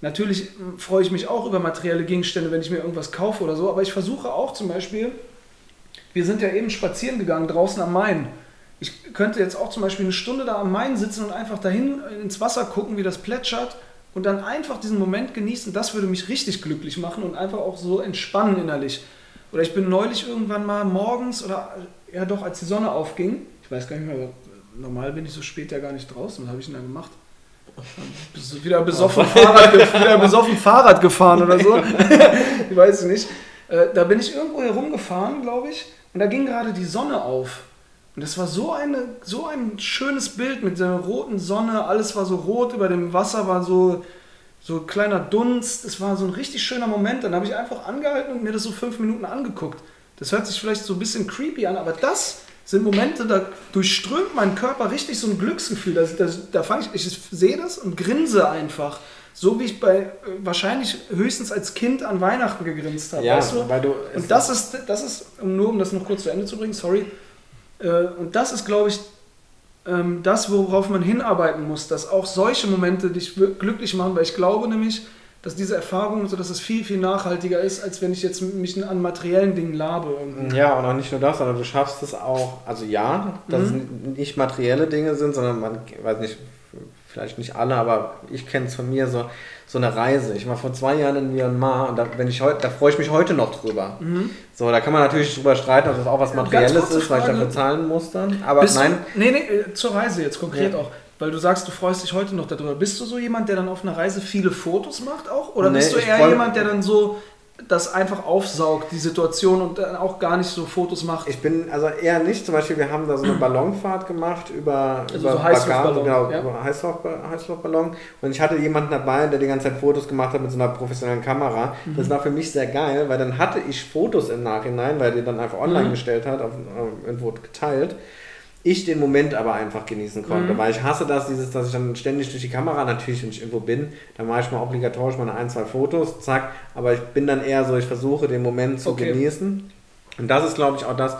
natürlich freue ich mich auch über materielle Gegenstände, wenn ich mir irgendwas kaufe oder so, aber ich versuche auch zum Beispiel, wir sind ja eben spazieren gegangen draußen am Main. Ich könnte jetzt auch zum Beispiel eine Stunde da am Main sitzen und einfach dahin ins Wasser gucken, wie das plätschert und dann einfach diesen Moment genießen, das würde mich richtig glücklich machen und einfach auch so entspannen innerlich. Oder ich bin neulich irgendwann mal morgens oder ja doch, als die Sonne aufging, ich weiß gar nicht mehr, normal bin ich so spät ja gar nicht draußen, was habe ich denn da gemacht? Wieder besoffen, Fahrrad, wieder besoffen Fahrrad gefahren oder so. ich weiß nicht. Äh, da bin ich irgendwo herumgefahren, glaube ich, und da ging gerade die Sonne auf. Und das war so, eine, so ein schönes Bild mit der roten Sonne, alles war so rot, über dem Wasser war so, so kleiner Dunst. Es war so ein richtig schöner Moment. Dann habe ich einfach angehalten und mir das so fünf Minuten angeguckt. Das hört sich vielleicht so ein bisschen creepy an, aber das sind Momente, da durchströmt mein Körper richtig so ein Glücksgefühl. Da, da, da fange ich, ich sehe das und grinse einfach. So wie ich bei äh, wahrscheinlich höchstens als Kind an Weihnachten gegrinst habe. Ja, weißt du? weil du. Und das ist, das ist, nur um das noch kurz zu Ende zu bringen, sorry. Äh, und das ist, glaube ich, ähm, das, worauf man hinarbeiten muss, dass auch solche Momente dich glücklich machen, weil ich glaube nämlich, dass diese Erfahrung, so dass es viel, viel nachhaltiger ist, als wenn ich jetzt mich an materiellen Dingen labe. Irgendwie. Ja, und auch nicht nur das, sondern du schaffst es auch, also ja, dass mhm. es nicht materielle Dinge sind, sondern man, weiß nicht, vielleicht nicht alle, aber ich kenne es von mir so, so eine Reise. Ich war vor zwei Jahren in Myanmar und da, wenn ich heute, da freue ich mich heute noch drüber. Mhm. So, da kann man natürlich drüber streiten, ob das auch was Materielles ist, weil ich dafür zahlen muss dann. Aber Bist nein. Du, nee, nee, äh, zur Reise jetzt konkret ja. auch. Weil du sagst, du freust dich heute noch darüber. Bist du so jemand, der dann auf einer Reise viele Fotos macht auch? Oder nee, bist du eher jemand, der dann so das einfach aufsaugt, die Situation und dann auch gar nicht so Fotos macht? Ich bin also eher nicht. Zum Beispiel, wir haben da so eine Ballonfahrt gemacht über, also über so Heißluftballon. Genau, ja. über Heißluft, Heißluftballon. Und ich hatte jemanden dabei, der die ganze Zeit Fotos gemacht hat mit so einer professionellen Kamera. Mhm. Das war für mich sehr geil, weil dann hatte ich Fotos im Nachhinein, weil die dann einfach online mhm. gestellt hat, auf, irgendwo geteilt ich den Moment aber einfach genießen konnte, mhm. weil ich hasse das, dieses, dass ich dann ständig durch die Kamera, natürlich, wenn ich irgendwo bin, dann mache ich mal obligatorisch meine ein, zwei Fotos, zack, aber ich bin dann eher so, ich versuche den Moment zu okay. genießen. Und das ist, glaube ich, auch das,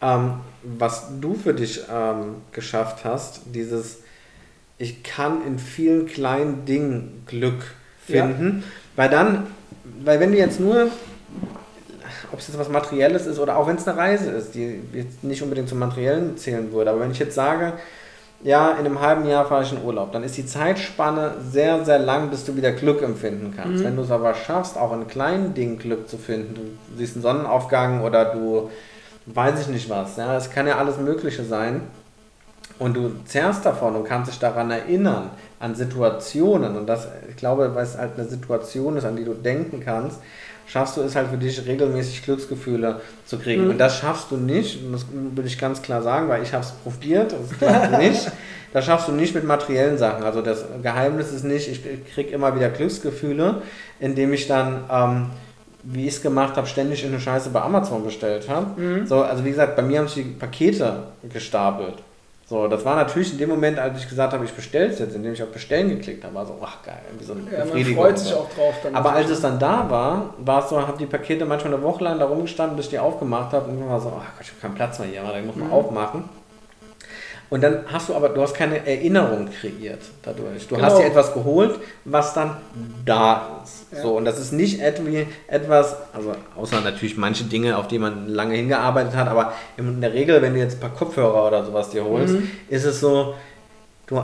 ähm, was du für dich ähm, geschafft hast, dieses, ich kann in vielen kleinen Dingen Glück finden, ja. weil dann, weil wenn du jetzt nur ob es jetzt was Materielles ist oder auch wenn es eine Reise ist, die jetzt nicht unbedingt zum Materiellen zählen würde. Aber wenn ich jetzt sage, ja, in einem halben Jahr fahre ich in Urlaub, dann ist die Zeitspanne sehr, sehr lang, bis du wieder Glück empfinden kannst. Mhm. Wenn du es aber schaffst, auch in kleinen Dingen Glück zu finden, du siehst einen Sonnenaufgang oder du weiß ich nicht was, ja, es kann ja alles Mögliche sein. Und du zerrst davon und kannst dich daran erinnern, an Situationen. Und das, ich glaube, weil es halt eine Situation ist, an die du denken kannst, schaffst du es halt für dich regelmäßig Glücksgefühle zu kriegen. Mhm. Und das schaffst du nicht, und das will ich ganz klar sagen, weil ich habe es probiert, das klappt nicht. Das schaffst du nicht mit materiellen Sachen. Also das Geheimnis ist nicht, ich kriege immer wieder Glücksgefühle, indem ich dann, ähm, wie ich es gemacht habe, ständig in eine Scheiße bei Amazon bestellt habe. Mhm. So, also wie gesagt, bei mir haben sich die Pakete gestapelt. So, das war natürlich in dem Moment, als ich gesagt habe, ich bestelle es jetzt, indem ich auf Bestellen geklickt habe, war so, ach geil, irgendwie so eine ja. Man freut sich auch drauf. Dann Aber als es dann da war, war es so, habe die Pakete manchmal eine Woche lang da rumgestanden, bis ich die aufgemacht habe und dann war so, ach Gott, ich habe keinen Platz mehr hier, aber dann muss man mhm. aufmachen. Und dann hast du aber, du hast keine Erinnerung kreiert dadurch. Du genau. hast dir etwas geholt, was dann da ist. Ja. So, und das ist nicht etwas, also außer natürlich manche Dinge, auf die man lange hingearbeitet hat, aber in der Regel, wenn du jetzt ein paar Kopfhörer oder sowas dir holst, mhm. ist es so, du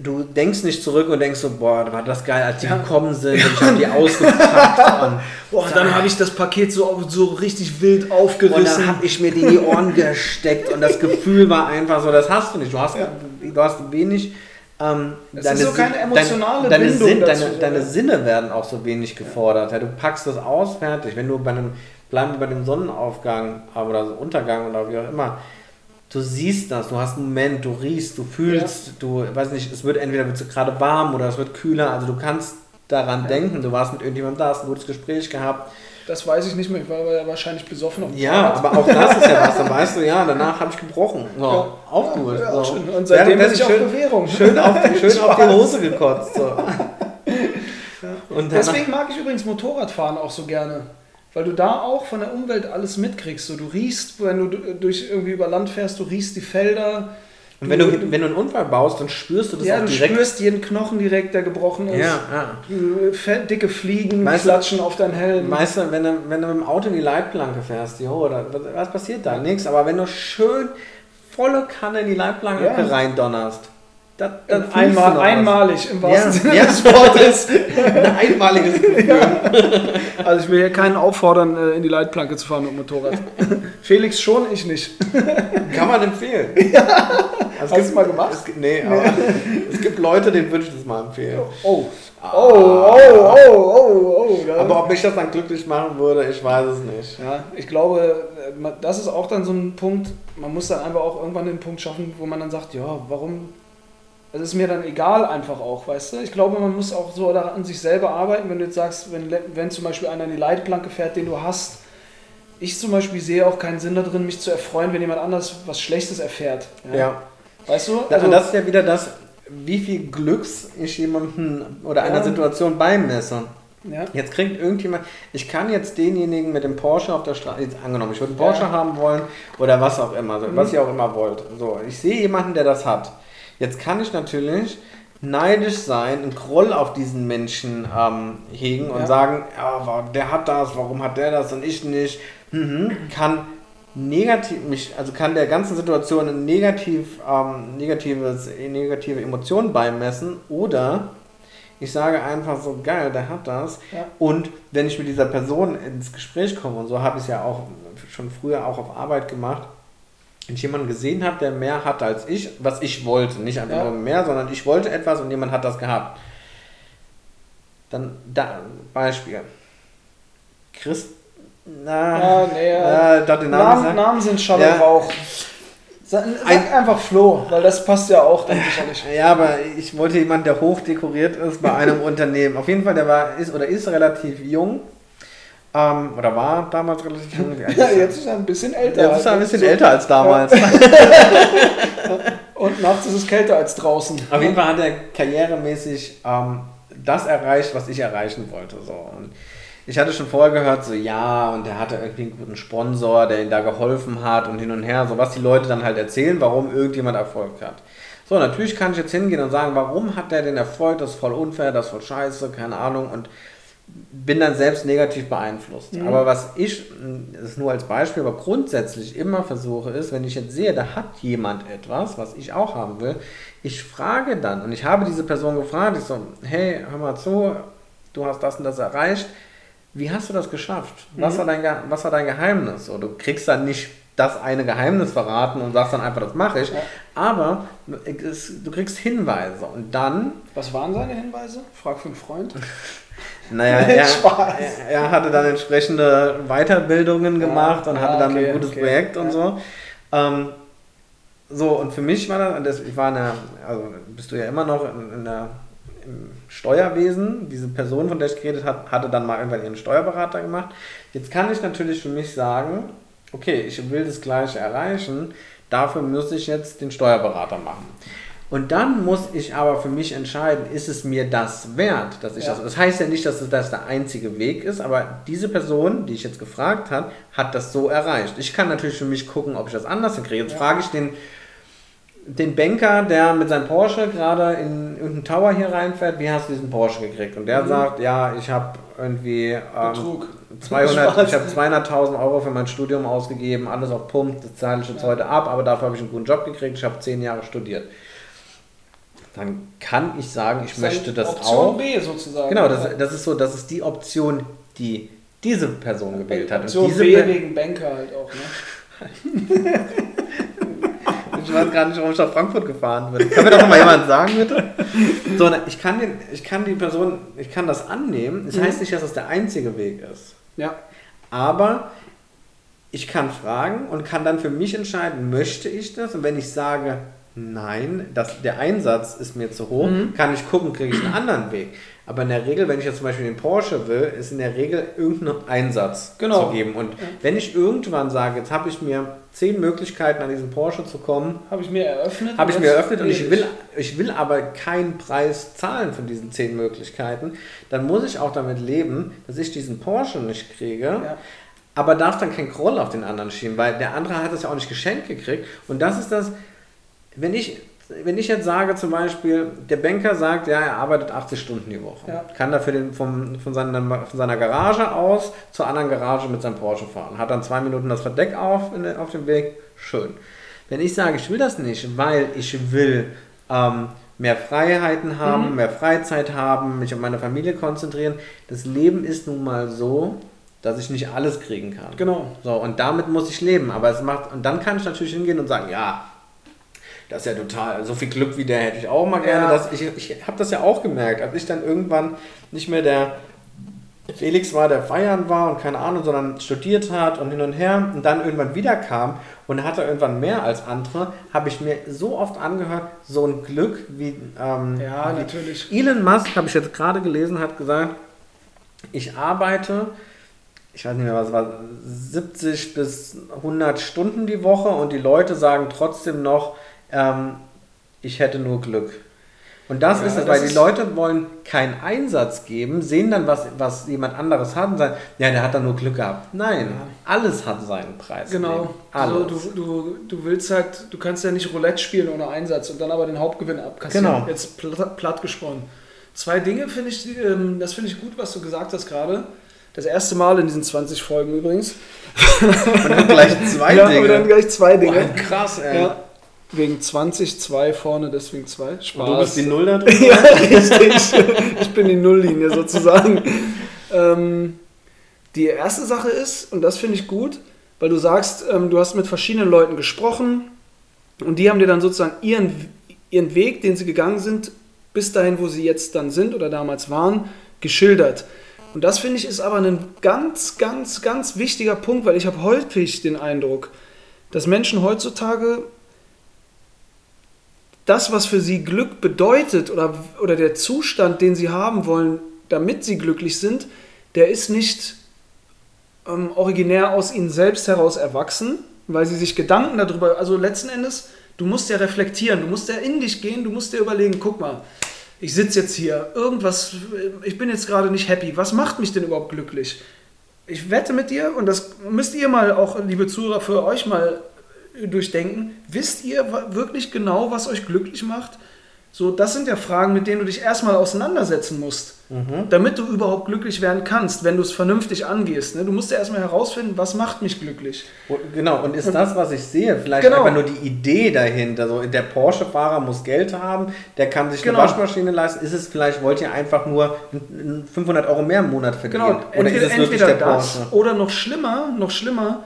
du denkst nicht zurück und denkst so, boah, war das geil, als die ja. gekommen sind und ich habe die ausgepackt. und boah, dann habe ich das Paket so, so richtig wild aufgerissen. Und dann habe ich mir die in die Ohren gesteckt und das Gefühl war einfach so, das hast du nicht. Du hast, ja. du hast wenig... Ähm, das deine, ist so keine emotionale deine, Bindung Sinn, dazu, deine, deine, Sinne werden auch so wenig gefordert. Ja. du packst das aus, fertig. Wenn du bei einem, bleiben wir bei dem Sonnenaufgang oder so Untergang oder wie auch immer, du siehst das, du hast einen Moment, du riechst, du fühlst, ja. du, weiß nicht, es wird entweder wird gerade warm oder es wird kühler, also du kannst daran ja. denken, du warst mit irgendjemandem da, hast ein gutes Gespräch gehabt. Das weiß ich nicht mehr, ich war ja wahrscheinlich besoffen. ja, aber auch das ist ja was, dann weißt du, ja, danach habe ich gebrochen. So, ja. Auch gut. Ja, so. Und seitdem bin ich auf Bewährung. Schön auf die, schön auf die Hose gekotzt. So. Und Deswegen mag ich übrigens Motorradfahren auch so gerne. Weil du da auch von der Umwelt alles mitkriegst. So, du riechst, wenn du durch irgendwie über Land fährst, du riechst die Felder. Und wenn du, du, wenn du einen Unfall baust, dann spürst du das ja, auch direkt. Ja, du spürst jeden Knochen direkt, der gebrochen ist. Ja, ja. Dicke Fliegen weißt klatschen auf deinen Helm. Weißt du, wenn du, wenn du mit dem Auto in die Leitplanke fährst, jo, oder, was passiert da? Nichts. Aber wenn du schön volle Kanne in die Leitplanke ja. reindonnerst, das, das Einmal, einmalig im wahrsten Ja, Sinne ja. des Wortes. Ein einmaliges Gefühl. Also ich will hier keinen auffordern, äh, in die Leitplanke zu fahren mit dem Motorrad. Felix schon, ich nicht. Kann man empfehlen. Also Hast du es mal gemacht? Es nee, aber es gibt Leute, denen würde ich das mal empfehlen. Oh. Oh, oh, oh, oh, oh. Da- Aber ob mich das dann glücklich machen würde, ich weiß es nicht. Ja, ich glaube, äh, das ist auch dann so ein Punkt, man muss dann einfach auch irgendwann den Punkt schaffen, wo man dann sagt, ja, warum, es ist mir dann egal einfach auch, weißt du? Ich glaube, man muss auch so an sich selber arbeiten, wenn du jetzt sagst, wenn, wenn zum Beispiel einer in die Leitplanke fährt, den du hast, ich zum Beispiel sehe auch keinen Sinn darin, mich zu erfreuen, wenn jemand anders was Schlechtes erfährt. Ja. Weißt du? Also, das ist ja wieder das, wie viel Glücks ich jemandem oder einer Ja. Situation beimesse. ja. Jetzt kriegt irgendjemand, ich kann jetzt denjenigen mit dem Porsche auf der Straße, jetzt angenommen, ich würde einen Porsche Ja. haben wollen oder was auch immer, so, Mhm. was ihr auch immer wollt. So, ich sehe jemanden, der das hat. Jetzt kann ich natürlich neidisch sein, einen Groll auf diesen Menschen ähm, hegen und Ja. sagen, ja, wa- der hat das, warum hat der das und ich nicht. Mhm. Kann negativ mich, also kann der ganzen Situation ein negativ, ähm, negatives, negative Emotionen beimessen oder ich sage einfach so, geil, der hat das. Ja. Und wenn ich mit dieser Person ins Gespräch komme, und so habe ich es ja auch schon früher auch auf Arbeit gemacht, wenn ich jemanden gesehen habe, der mehr hatte als ich, was ich wollte, nicht einfach Ja. nur mehr, sondern ich wollte etwas und jemand hat das gehabt. Dann, da, Beispiel. Christ, na, Ja, nee, äh, darf den Namen Namen? Namen sind Schall Ja. Rauch. Sag, sag Ein- einfach Flo, weil das passt ja auch dann sicherlich. Ja, aber ich wollte jemanden, der hoch dekoriert ist bei einem Unternehmen. Auf jeden Fall, der war, ist oder ist relativ jung. Ähm, oder war damals relativ jung. Ja, jetzt ist er ein bisschen älter. Jetzt ist er ein bisschen So- älter als damals. Und nachts ist es kälter als draußen. Auf jeden Fall hat er karrieremäßig ähm, das erreicht, was ich erreichen wollte. So. Und ich hatte schon vorher gehört, so ja, und er hatte irgendwie einen guten Sponsor, der ihm da geholfen hat und hin und her, so was die Leute dann halt erzählen, warum irgendjemand Erfolg hat. So, natürlich kann ich jetzt hingehen und sagen, warum hat der den Erfolg, das ist voll unfair, das ist voll scheiße, keine Ahnung, und bin dann selbst negativ beeinflusst. Mhm. Aber was ich, das ist nur als Beispiel, aber grundsätzlich immer versuche, ist, wenn ich jetzt sehe, da hat jemand etwas, was ich auch haben will, ich frage dann, und ich habe diese Person gefragt, ich so, hey, hör mal zu, du hast das und das erreicht, wie hast du das geschafft? Was, Mhm. war, dein, was war dein Geheimnis? So, du kriegst dann nicht das eine Geheimnis verraten und sagst dann einfach, das mache ich, Ja. aber es, du kriegst Hinweise und dann Was waren seine Hinweise? Frag für einen Freund. Naja, er, er, er hatte dann entsprechende Weiterbildungen gemacht und Ah, hatte dann okay, ein gutes okay. Projekt und Ja. so. Ähm, so, und für mich war das, und das, ich war in der, also bist du ja immer noch in, in der, im Steuerwesen. Diese Person, von der ich geredet habe, hatte dann mal irgendwann ihren Steuerberater gemacht. Jetzt kann ich natürlich für mich sagen, okay, ich will das Gleiche erreichen, dafür muss ich jetzt den Steuerberater machen. Und dann muss ich aber für mich entscheiden, ist es mir das wert, dass ich Ja. das. Das heißt ja nicht, dass das der einzige Weg ist, aber diese Person, die ich jetzt gefragt habe, hat das so erreicht. Ich kann natürlich für mich gucken, ob ich das anders hinkriege. Jetzt Ja. frage ich den, den Banker, der mit seinem Porsche gerade in irgendeinen Tower hier reinfährt, wie hast du diesen Porsche gekriegt? Und der Mhm. sagt, ja, ich habe irgendwie ähm, Betrug. 200, Spaß. ich habe 200.000 Euro für mein Studium ausgegeben, alles auf Pump, das zahle ich jetzt Ja. heute ab, aber dafür habe ich einen guten Job gekriegt, ich habe zehn Jahre studiert. Dann kann ich sagen, ich möchte das Option auch. B sozusagen. Genau, das, das ist so, das ist die Option, die diese Person gewählt hat. Option diese B wegen Banker halt auch, ne? Ich weiß gar nicht, warum ich nach Frankfurt gefahren bin. Kann mir doch mal jemand sagen, bitte? So, ne, ich kann, den, ich kann die Person, ich kann das annehmen. Das Mhm. heißt nicht, dass das der einzige Weg ist. Ja. Aber ich kann fragen und kann dann für mich entscheiden, möchte ich das? Und wenn ich sage, nein, das, der Einsatz ist mir zu hoch, Mhm. kann ich gucken, kriege ich einen anderen Weg. Aber in der Regel, wenn ich jetzt zum Beispiel den Porsche will, ist in der Regel irgendein Einsatz Genau. zu geben. Und Ja. wenn ich irgendwann sage, jetzt habe ich mir zehn Möglichkeiten an diesen Porsche zu kommen, Habe ich mir eröffnet. habe ich mir eröffnet und ich will, ich will aber keinen Preis zahlen von diesen zehn Möglichkeiten, dann muss ich auch damit leben, dass ich diesen Porsche nicht kriege, Ja. aber darf dann kein Groll auf den anderen schieben, weil der andere hat es ja auch nicht geschenkt gekriegt. Und das ist das, wenn ich, wenn ich jetzt sage zum Beispiel, der Banker sagt, ja, er arbeitet 80 Stunden die Woche, Ja. kann dafür den, vom, von, seiner, von seiner Garage aus zur anderen Garage mit seinem Porsche fahren, hat dann zwei Minuten das Verdeck auf, in, auf dem Weg, schön. Wenn ich sage, ich will das nicht, weil ich will ähm, mehr Freiheiten haben, mhm. mehr Freizeit haben, mich auf meine Familie konzentrieren. Das Leben ist nun mal so, dass ich nicht alles kriegen kann. Genau. So, und damit muss ich leben. Aber es macht, und dann kann ich natürlich hingehen und sagen, ja, das ist ja total, so viel Glück wie der hätte ich auch mal gerne. Ja. Das, ich ich habe das ja auch gemerkt, als ich dann irgendwann nicht mehr der Felix war, der feiern war und keine Ahnung, sondern studiert hat und hin und her und dann irgendwann wiederkam und hatte irgendwann mehr als andere, habe ich mir so oft angehört, so ein Glück wie, ähm, ja, natürlich. Elon Musk, habe ich jetzt gerade gelesen, hat gesagt, ich arbeite ich weiß nicht mehr, was war, 70 bis 100 Stunden die Woche und die Leute sagen trotzdem noch, ähm, ich hätte nur Glück. Und das ja, ist es, weil die Leute wollen keinen Einsatz geben, sehen dann, was, was jemand anderes hat und sagen, ja, der hat dann nur Glück gehabt. Nein, ja. alles hat seinen Preis. Genau. Also du, du, du willst halt, du kannst ja nicht Roulette spielen ohne Einsatz und dann aber den Hauptgewinn abkassieren. Genau. Jetzt platt, platt gesprochen. Zwei Dinge finde ich, ähm, das finde ich gut, was du gesagt hast gerade. Das erste Mal in diesen 20 Folgen übrigens. Und dann gleich zwei ja, Dinge. Und dann gleich zwei Dinge. Boah, krass, ey. Ja, wegen 20, 2 vorne, deswegen 2. Spaß. Und du bist die Null da drin? ja, richtig. Ich bin die Nulllinie sozusagen. ähm, die erste Sache ist, und das finde ich gut, weil du sagst, ähm, du hast mit verschiedenen Leuten gesprochen und die haben dir dann sozusagen ihren, ihren Weg, den sie gegangen sind, bis dahin, wo sie jetzt dann sind oder damals waren, geschildert. Und das finde ich ist aber ein ganz, ganz, ganz wichtiger Punkt, weil ich habe häufig den Eindruck, dass Menschen heutzutage das, was für sie Glück bedeutet oder, oder der Zustand, den sie haben wollen, damit sie glücklich sind, der ist nicht ähm, originär aus ihnen selbst heraus erwachsen, weil sie sich Gedanken darüber, also letzten Endes, du musst ja reflektieren, du musst ja in dich gehen, du musst dir überlegen, guck mal, ich sitze jetzt hier, irgendwas, ich bin jetzt gerade nicht happy, was macht mich denn überhaupt glücklich? Ich wette mit dir, und das müsst ihr mal auch, liebe Zuhörer, für euch mal durchdenken, wisst ihr wirklich genau, was euch glücklich macht? So, das sind ja Fragen, mit denen du dich erstmal auseinandersetzen musst, mhm. damit du überhaupt glücklich werden kannst, wenn du es vernünftig angehst. Ne? Du musst ja erstmal herausfinden, was macht mich glücklich. Und, genau, und ist das, was ich sehe, vielleicht genau. einfach nur die Idee dahinter. So, der Porsche-Fahrer muss Geld haben, der kann sich genau. eine Waschmaschine leisten. Ist es vielleicht, wollt ihr einfach nur 500 Euro mehr im Monat verdienen? Genau, oder entweder, ist es wirklich der das, Porsche? Oder noch schlimmer, noch schlimmer,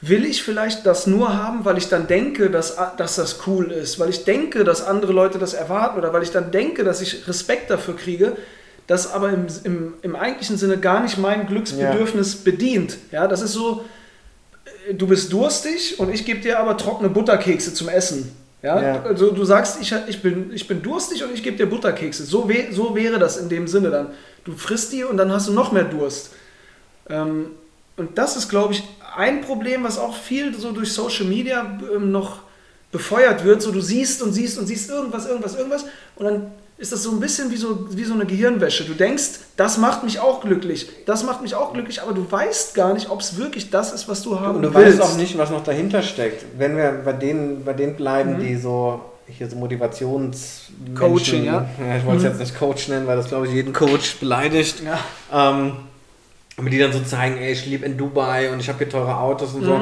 will ich vielleicht das nur haben, weil ich dann denke, dass, dass das cool ist, weil ich denke, dass andere Leute das erwarten oder weil ich dann denke, dass ich Respekt dafür kriege, das aber im, im, im eigentlichen Sinne gar nicht mein Glücksbedürfnis ja. bedient. Ja, das ist so, äh, du bist durstig und ich gebe dir aber trockene Butterkekse zum Essen. Ja? ja? Also du sagst, ich, ich, bin, ich bin durstig und ich gebe dir Butterkekse. So, we, so wäre das in dem Sinne dann. Du frisst die und dann hast du noch mehr Durst. Ähm, und das ist, glaube ich, ein Problem, was auch viel so durch Social Media ähm, noch befeuert wird. So du siehst und siehst und siehst irgendwas, irgendwas, irgendwas und dann ist das so ein bisschen wie so, wie so eine Gehirnwäsche. Du denkst, das macht mich auch glücklich, das macht mich auch glücklich, aber du weißt gar nicht, ob es wirklich das ist, was du haben und du willst. weißt auch nicht, was noch dahinter steckt. Wenn wir bei denen, bei denen bleiben, mhm. die so hier so Motivations Coaching, ja. ja. Ich wollte es mhm. jetzt nicht Coach nennen, weil das glaube ich jeden Coach beleidigt. Ja. Ähm, aber die dann so zeigen, ey, ich lebe in Dubai und ich habe hier teure Autos und mhm. so.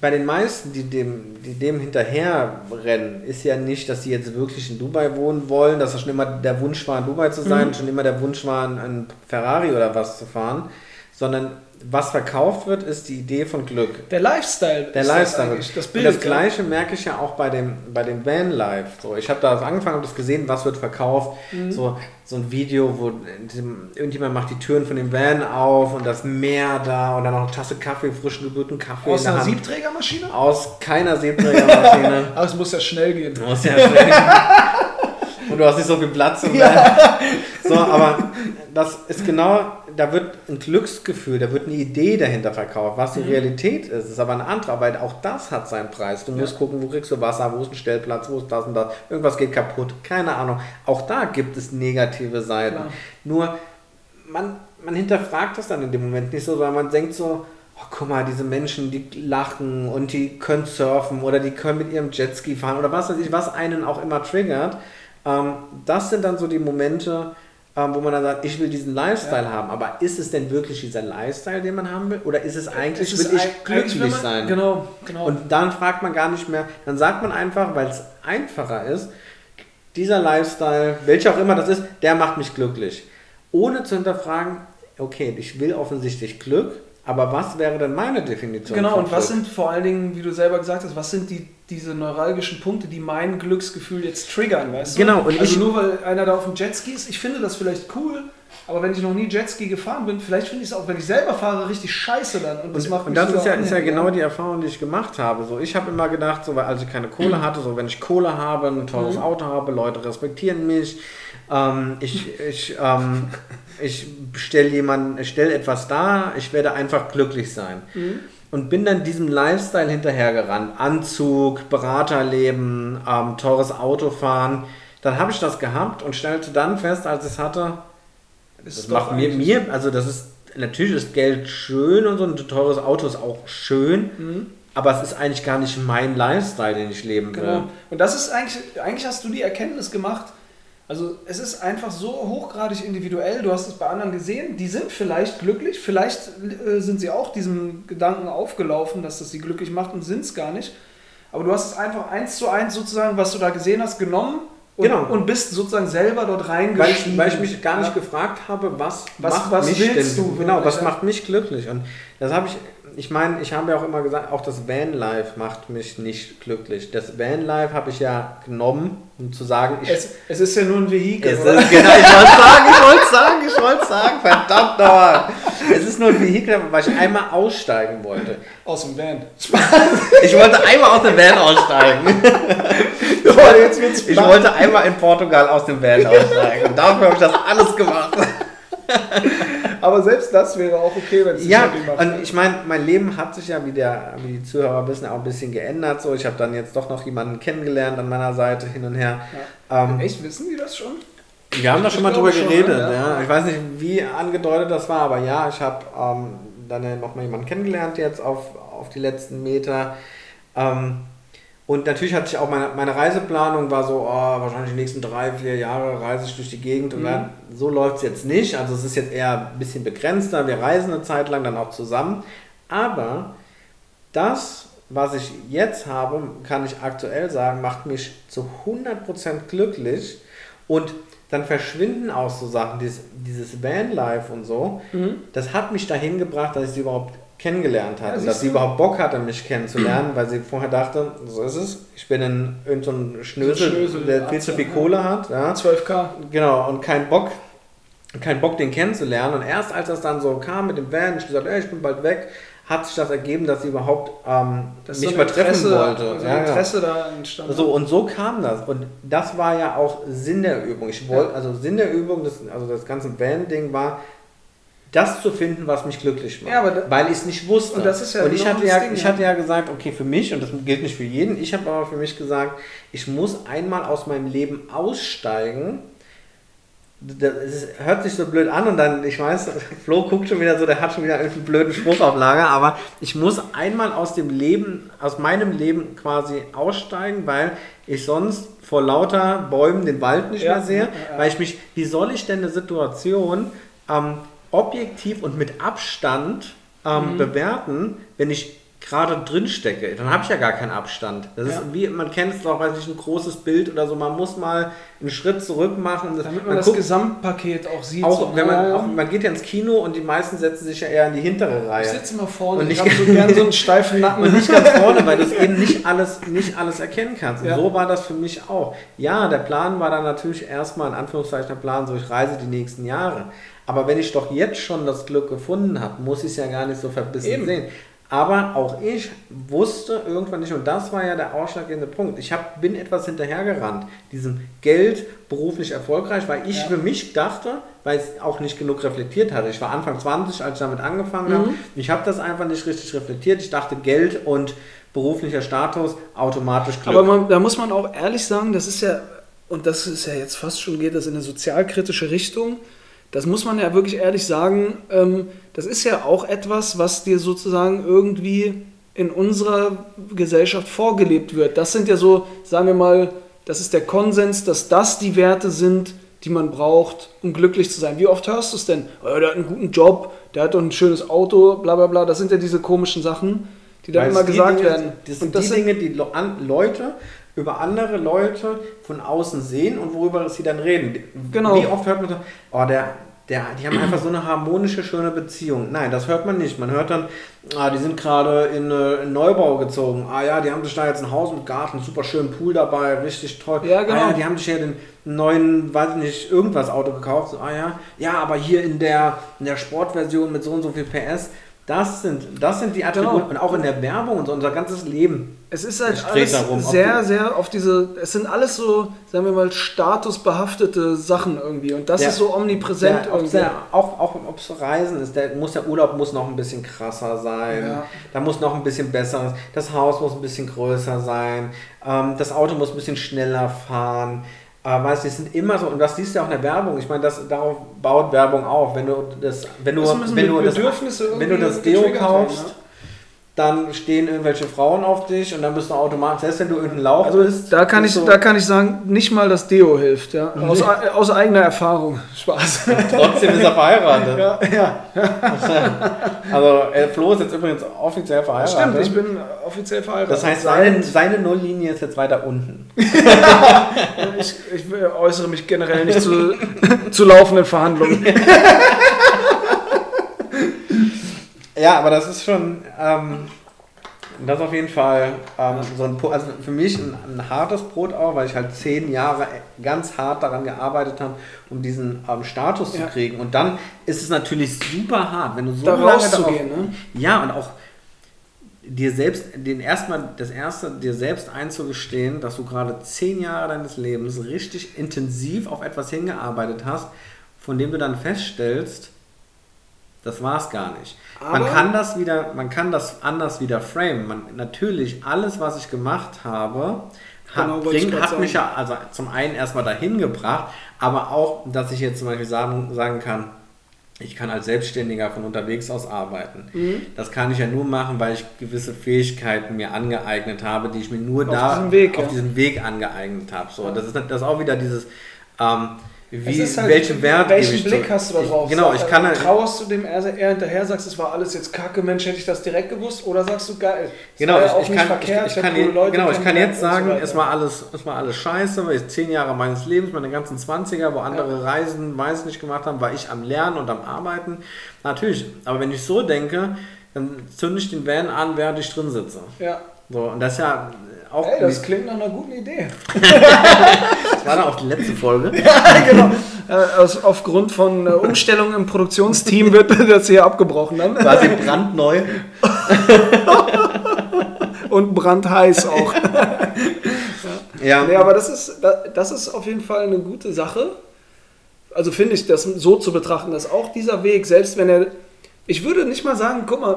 Bei den meisten, die dem, die dem hinterher rennen, ist ja nicht, dass sie jetzt wirklich in Dubai wohnen wollen, dass das schon immer der Wunsch war, in Dubai zu sein, mhm. schon immer der Wunsch war, ein Ferrari oder was zu fahren, sondern was verkauft wird, ist die Idee von Glück. Der Lifestyle. Der Lifestyle. Das, das, Bild, Und das Gleiche ja. merke ich ja auch bei dem, bei dem Vanlife. So, ich habe da angefangen, habe das gesehen, was wird verkauft. Mhm. So, so ein Video, wo irgendjemand macht die Türen von dem Van auf und das Meer da und dann noch eine Tasse Kaffee, frisch gebrühten Kaffee. Aus einer Siebträgermaschine? Aus keiner Siebträgermaschine. Aber es muss ja schnell gehen. Muss ja schnell gehen. und du hast nicht so viel Platz im ja. Van. So, aber das ist genau, da wird ein Glücksgefühl, da wird eine Idee dahinter verkauft, was die mhm. Realität ist. Ist aber eine andere, weil auch das hat seinen Preis. Du musst gucken, wo kriegst du Wasser, wo ist ein Stellplatz, wo ist das und das, irgendwas geht kaputt, keine Ahnung. Auch da gibt es negative Seiten. Klar. Nur, man, man hinterfragt das dann in dem Moment nicht so, weil man denkt so, oh, guck mal, diese Menschen, die lachen und die können surfen oder die können mit ihrem Jetski fahren oder was weiß ich, was einen auch immer triggert. Ähm, das sind dann so die Momente, ähm, wo man dann sagt, ich will diesen Lifestyle ja. haben. Aber ist es denn wirklich dieser Lifestyle, den man haben will? Oder ist es eigentlich, ist will ich glücklich man, sein? Genau, genau. Und dann fragt man gar nicht mehr, dann sagt man einfach, weil es einfacher ist, dieser Lifestyle, welcher auch immer das ist, der macht mich glücklich. Ohne zu hinterfragen, okay, ich will offensichtlich Glück, aber was wäre denn meine Definition? Genau, und was sind vor allen Dingen, wie du selber gesagt hast, was sind die, diese neuralgischen Punkte, die mein Glücksgefühl jetzt triggern, weißt du? Genau, und also nur weil einer da auf dem Jetski ist, ich finde das vielleicht cool, aber wenn ich noch nie Jetski gefahren bin, vielleicht finde ich es auch, wenn ich selber fahre, richtig scheiße dann. Und das, macht und das ist, ja, ist ja genau die Erfahrung, die ich gemacht habe. So, ich habe immer gedacht, so, weil als ich keine Kohle hatte, so wenn ich Kohle habe, ein teures mhm. Auto habe, Leute respektieren mich, ähm, ich, ich, ähm, ich stelle jemanden, ich stelle etwas dar, ich werde einfach glücklich sein. Mhm. Und bin dann diesem Lifestyle hinterhergerannt. Anzug, Beraterleben, ähm, teures Auto fahren. Dann habe ich das gehabt und stellte dann fest, als ich es hatte, das macht mir, mir, also das ist, natürlich ist Geld schön und so ein teures Auto ist auch schön, mhm. aber es ist eigentlich gar nicht mein Lifestyle, den ich leben will. Genau. Und das ist eigentlich, eigentlich hast du die Erkenntnis gemacht, also es ist einfach so hochgradig individuell, du hast es bei anderen gesehen, die sind vielleicht glücklich, vielleicht äh, sind sie auch diesem Gedanken aufgelaufen, dass das sie glücklich macht und sind es gar nicht. Aber du hast es einfach eins zu eins sozusagen, was du da gesehen hast, genommen und, genau. und bist sozusagen selber dort reingestiegen. Weil ich, weil ich mich gar nicht ja. gefragt habe, was, was macht was mich willst denn, du? Genau, was macht mich glücklich? Und das habe ich, ich meine, ich habe ja auch immer gesagt, auch das Vanlife macht mich nicht glücklich. Das Vanlife habe ich ja genommen, um zu sagen, ich, es, es ist ja nur ein Vehikel. Es ist, genau, ich wollte sagen, ich wollte sagen, ich wollte sagen, verdammt nochmal. Es ist nur ein Vehikel, weil ich einmal aussteigen wollte. Aus dem Van. Ich wollte einmal aus dem Van aussteigen. jetzt wird's ich wollte einmal in Portugal aus dem Van aussteigen. Und dafür habe ich das alles gemacht. Aber selbst das wäre auch okay, wenn es Ja, macht. und ich meine, mein Leben hat sich ja, wie, der, wie die Zuhörer wissen, auch ein bisschen geändert. So, ich habe dann jetzt doch noch jemanden kennengelernt an meiner Seite hin und her. Ja. Ähm, Echt, wissen die das schon? Wir haben da schon mal drüber geredet. Schon, ja. ja. Ich weiß nicht, wie angedeutet das war, aber ja, ich habe ähm, dann noch mal jemanden kennengelernt jetzt auf, auf die letzten Meter. Ähm, und natürlich hatte ich auch meine, meine Reiseplanung war so, oh, wahrscheinlich die nächsten drei, vier Jahre reise ich durch die Gegend und mhm. dann, so läuft es jetzt nicht. Also es ist jetzt eher ein bisschen begrenzter. Wir reisen eine Zeit lang dann auch zusammen. Aber das, was ich jetzt habe, kann ich aktuell sagen, macht mich zu 100% glücklich. Und dann verschwinden auch so Sachen, dieses, dieses Vanlife und so. Mhm. Das hat mich dahin gebracht, dass ich sie überhaupt kennengelernt hat. Ja, und dass sie überhaupt Bock hatte, mich kennenzulernen, weil sie vorher dachte, so ist es. Ich bin in irgendein so Schnösel, Schnösel, der viel zu viel Kohle hat. Ja. 12k. Genau, und kein Bock, kein Bock, den kennenzulernen. Und erst als das dann so kam mit dem Van, ich gesagt, ey, ich bin bald weg, hat sich das ergeben, dass sie überhaupt ähm, mich so mal treffen wollte. Also ja, Interesse ja. da entstanden. So, und so kam das. Und das war ja auch Sinn der Übung. Ich wollte, ja. also Sinn der Übung, das, also das ganze Van-Ding war, das zu finden, was mich glücklich macht. Ja, weil ich es nicht wusste. Und, das ist ja und ich, hatte ja, Ding, ich hatte ja gesagt, okay, für mich, und das gilt nicht für jeden, ich habe aber für mich gesagt, ich muss einmal aus meinem Leben aussteigen. Das hört sich so blöd an und dann, ich weiß, Flo guckt schon wieder so, der hat schon wieder einen blöden Spruch auf Lager, aber ich muss einmal aus dem Leben, aus meinem Leben quasi aussteigen, weil ich sonst vor lauter Bäumen den Wald nicht ja, mehr sehe, ja. weil ich mich, wie soll ich denn eine Situation ähm, objektiv und mit Abstand ähm, mhm. bewerten, wenn ich gerade drin stecke. Dann habe ich ja gar keinen Abstand. Das ja. ist wie, man kennt es doch, weiß ich, ein großes Bild oder so. Man muss mal einen Schritt zurück machen. Damit man, man das guckt, Gesamtpaket auch sieht. Auch, so, wenn man, auch, man geht ja ins Kino und die meisten setzen sich ja eher in die hintere Reihe. Ich sitze mal vorne und ich so gerne so einen steifen Nacken. Und nicht ganz vorne, weil du eben nicht alles, nicht alles erkennen kannst. Und ja. so war das für mich auch. Ja, der Plan war dann natürlich erstmal in Anführungszeichen der Plan, so ich reise die nächsten Jahre. Aber wenn ich doch jetzt schon das Glück gefunden habe, muss ich es ja gar nicht so verbissen Eben. sehen. Aber auch ich wusste irgendwann nicht, und das war ja der ausschlaggebende Punkt. Ich hab, bin etwas hinterhergerannt, diesem Geld beruflich erfolgreich, weil ich ja. für mich dachte, weil ich es auch nicht genug reflektiert hatte. Ich war Anfang 20, als ich damit angefangen mhm. habe. Ich habe das einfach nicht richtig reflektiert. Ich dachte, Geld und beruflicher Status automatisch Glück. Aber man, da muss man auch ehrlich sagen, das ist ja, und das ist ja jetzt fast schon, geht das in eine sozialkritische Richtung das muss man ja wirklich ehrlich sagen, ähm, das ist ja auch etwas, was dir sozusagen irgendwie in unserer Gesellschaft vorgelebt wird. Das sind ja so, sagen wir mal, das ist der Konsens, dass das die Werte sind, die man braucht, um glücklich zu sein. Wie oft hörst du es denn? Oh, der hat einen guten Job, der hat doch ein schönes Auto, bla bla bla. Das sind ja diese komischen Sachen, die dann immer gesagt Dinge, werden. Das sind das die sind Dinge, die Leute über andere Leute von außen sehen und worüber sie dann reden. Genau. Wie oft hört man so, oh, der, der, die haben einfach so eine harmonische, schöne Beziehung. Nein, das hört man nicht. Man hört dann, ah, die sind gerade in, äh, in Neubau gezogen. Ah ja, die haben sich da jetzt ein Haus mit Garten, super schönen Pool dabei, richtig toll. Ja, genau. Ah ja, die haben sich ja den neuen, weiß ich nicht, irgendwas Auto gekauft. So, ah ja, ja, aber hier in der, in der Sportversion mit so und so viel PS. Das sind, das sind die Attribute. Genau. Und auch in der Werbung und so unser ganzes Leben. Es ist halt alles darum, sehr, sehr auf diese, es sind alles so, sagen wir mal, statusbehaftete Sachen irgendwie. Und das Der- ist so omnipräsent Der, irgendwie. der, auch auch ob es Reisen ist, der, muss der Urlaub muss noch ein bisschen krasser sein. Ja. Da muss noch ein bisschen besser. Das Haus muss ein bisschen größer sein. Ähm, das Auto muss ein bisschen schneller fahren. Äh, weißt du, es sind immer so, und das siehst du ja auch in der Werbung. Ich meine, das, darauf baut Werbung auf. Wenn du das, wenn du, wenn du das, wenn du das Deo kaufst, ne? Dann stehen irgendwelche Frauen auf dich und dann bist du automatisch, selbst wenn du irgendein Lauch Also bist, da kann, ich, du da kann ich sagen, nicht mal das Deo hilft. Ja? Aus, aus eigener Erfahrung. Spaß. trotzdem ist er verheiratet. ja, ja. Also äh, Flo ist jetzt übrigens offiziell verheiratet. Stimmt, ich bin offiziell verheiratet. Das heißt, seine, seine Nulllinie ist jetzt weiter unten. ich, ich äußere mich generell nicht zu, zu laufenden Verhandlungen. Ja, aber das ist schon, ähm, das ist auf jeden Fall ähm, so ein, also für mich ein, ein hartes Brot auch, weil ich halt zehn Jahre ganz hart daran gearbeitet habe, um diesen ähm, Status Ja. zu kriegen. Und dann ist es natürlich super hart, wenn du so Da lange darauf, ne? Ja, und auch dir selbst, den erstmal, das erste, dir selbst einzugestehen, dass du gerade zehn Jahre deines Lebens richtig intensiv auf etwas hingearbeitet hast, von dem du dann feststellst, das war es gar nicht. Man kann das wieder, man kann das anders wieder framen. Man, natürlich, alles, was ich gemacht habe, hat, Genau, bringt, hat mich ja also zum einen erstmal dahin gebracht, aber auch, dass ich jetzt zum Beispiel sagen, sagen kann, ich kann als Selbstständiger von unterwegs aus arbeiten. Mhm. Das kann ich ja nur machen, weil ich gewisse Fähigkeiten mir angeeignet habe, die ich mir nur Auf da diesem Weg, auf ja. diesem Weg angeeignet habe. So, das ist das ist auch wieder dieses, ähm, wie, halt, welchen Wert welchen ich Blick zu- hast du da ich, drauf? Genau, ich kann halt, Trauerst du dem eher, eher hinterher, sagst, es war alles jetzt kacke, Mensch, hätte ich das direkt gewusst? Oder sagst du, geil, Genau, ja ich, ich nicht kann, verkehrt, ich, ich kann, je- Leute genau, ich kann jetzt so sagen, weiter. es war alles, es war alles scheiße, weil ich zehn Jahre meines Lebens, meine ganzen 20er, wo andere Reisen, weiß nicht gemacht haben, war ich am Lernen und am Arbeiten. Natürlich, aber wenn ich so denke, dann zünde ich den Van an, während ich drin sitze. Ja. So, und das ist ja auch, Ey, das klingt nach einer guten Idee. das war dann auch die letzte Folge. genau. Äh, aus, aufgrund von äh, Umstellungen im Produktionsteam wird das hier abgebrochen dann. Quasi brandneu. Und brandheiß auch. Ja, Nee, aber das ist, da- das ist auf jeden Fall eine gute Sache. Also finde ich, das so zu betrachten, dass auch dieser Weg, selbst wenn er. Ich würde nicht mal sagen, guck mal,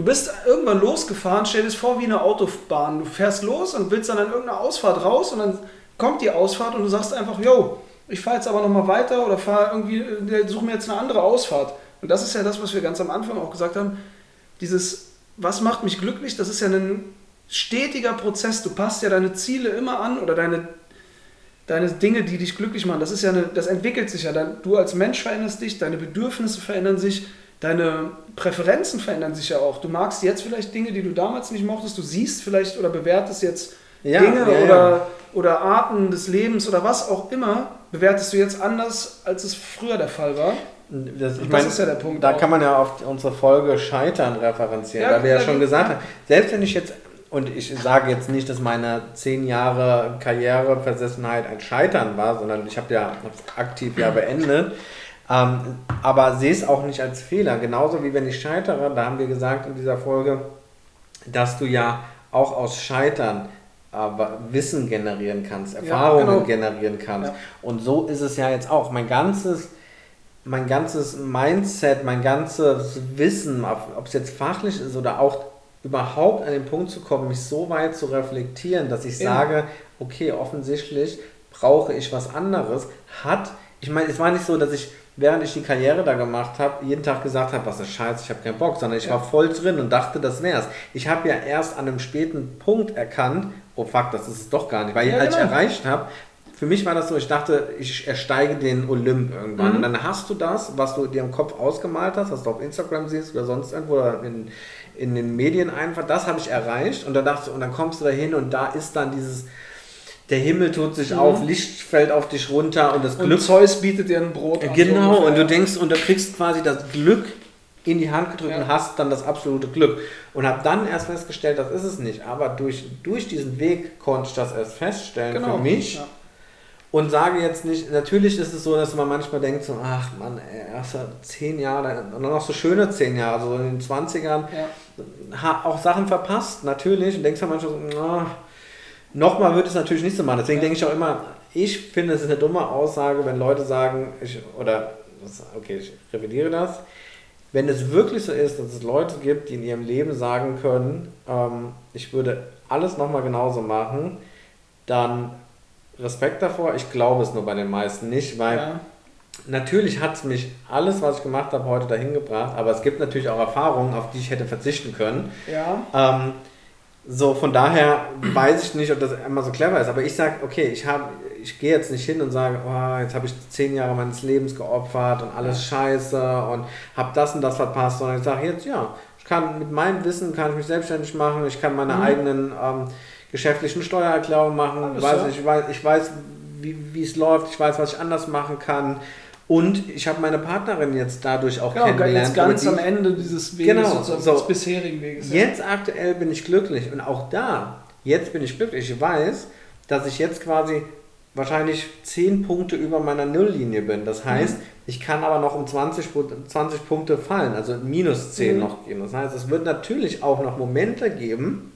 du bist irgendwann losgefahren, stell dir das vor wie eine Autobahn. Du fährst los und willst dann an irgendeiner Ausfahrt raus und dann kommt die Ausfahrt und du sagst einfach, yo, ich fahre jetzt aber nochmal weiter oder fahre irgendwie, äh, suche mir jetzt eine andere Ausfahrt. Und das ist ja das, was wir ganz am Anfang auch gesagt haben. Dieses, was macht mich glücklich, das ist ja ein stetiger Prozess. Du passt ja deine Ziele immer an oder deine, deine Dinge, die dich glücklich machen. Das ist ja eine, das entwickelt sich ja. Du als Mensch veränderst dich, deine Bedürfnisse verändern sich, deine Präferenzen verändern sich ja auch. Du magst jetzt vielleicht Dinge, die du damals nicht mochtest. Du siehst vielleicht oder bewertest jetzt Ja, Dinge ja, ja. oder, oder Arten des Lebens oder was auch immer, bewertest du jetzt anders, als es früher der Fall war. Das, ich Das meine, ist ja der Punkt Da auch. kann man ja auf unsere Folge Scheitern referenzieren, weil wir ja schon gesagt haben, selbst wenn ich jetzt, und ich sage jetzt nicht, dass meine zehn Jahre Karriereversessenheit ein Scheitern war, sondern ich habe ja hab's aktiv ja beendet, ähm, aber sehe es auch nicht als Fehler. Genauso wie wenn ich scheitere, da haben wir gesagt in dieser Folge, dass du ja auch aus Scheitern aber Wissen generieren kannst, Erfahrungen genau. generieren kannst. Ja. Und so ist es ja jetzt auch. Mein ganzes mein ganzes Mindset, mein ganzes Wissen, ob es jetzt fachlich ist oder auch überhaupt an den Punkt zu kommen, mich so weit zu reflektieren, dass ich Ja. sage, okay, offensichtlich brauche ich was anderes, hat, ich meine, es war nicht so, dass ich, während ich die Karriere da gemacht habe, jeden Tag gesagt habe, was ist scheiße, ich habe keinen Bock, sondern ich Ja. war voll drin und dachte, das wär's. Ich habe ja erst an einem späten Punkt erkannt, oh fuck, das ist es doch gar nicht, weil Ja, als genau. ich erreicht habe, für mich war das so, ich dachte, ich ersteige den Olymp irgendwann. Mhm. Und dann hast du das, was du dir im Kopf ausgemalt hast, was du auf Instagram siehst oder sonst irgendwo oder in, in den Medien einfach, das habe ich erreicht. Und dann dachte und dann kommst du da hin und da ist dann dieses, der Himmel tut sich auf, Licht fällt auf dich runter und das Und Glück. Zeus bietet dir ein Brot an. so Genau, ungefähr. und du denkst, und du kriegst quasi das Glück in die Hand gedrückt Ja. und hast dann das absolute Glück. Und habe dann erst festgestellt, das ist es nicht. Aber durch, durch diesen Weg konnte ich das erst feststellen genau. für mich. Ja. Und sage jetzt nicht, natürlich ist es so, dass man manchmal denkt, so, ach Mann, ey, erst zehn Jahre, und dann noch so schöne zehn Jahre, so in den 20ern, Ja. auch Sachen verpasst, natürlich, und denkst dann manchmal so, na, nochmal wird es natürlich nicht so machen. Deswegen Ja. denke ich auch immer, ich finde, es ist eine dumme Aussage, wenn Leute sagen, ich, oder, okay, ich revidiere das, wenn es wirklich so ist, dass es Leute gibt, die in ihrem Leben sagen können, ähm, ich würde alles nochmal genauso machen, dann Respekt davor. Ich glaube es nur bei den meisten nicht, weil Ja. natürlich hat es mich alles, was ich gemacht habe, heute dahin gebracht, aber es gibt natürlich auch Erfahrungen, auf die ich hätte verzichten können. ja. Ähm, so, von daher weiß ich nicht, ob das immer so clever ist, aber ich sage, okay, ich, hab, ich gehe jetzt nicht hin und sage, oh, jetzt habe ich zehn Jahre meines Lebens geopfert und alles scheiße und habe das und das verpasst, sondern ich sage jetzt, ja, ich kann mit meinem Wissen, kann ich mich selbstständig machen, ich kann meine Mhm. eigenen ähm, geschäftlichen Steuererklärungen machen, Alles, weiß, ja. ich weiß, ich weiß wie wie es läuft, ich weiß, was ich anders machen kann und ich habe meine Partnerin jetzt dadurch auch Genau, kennengelernt. jetzt ganz am Ende dieses Weges, Genau, so. des bisherigen Weges. ja. Jetzt aktuell bin ich glücklich und auch da, jetzt bin ich glücklich. Ich weiß, dass ich jetzt quasi wahrscheinlich 10 Punkte über meiner Nulllinie bin. Das heißt, ich kann aber noch um 20, Pu- 20 Punkte fallen, also minus 10 Mhm. noch gehen. Das heißt, es wird natürlich auch noch Momente geben,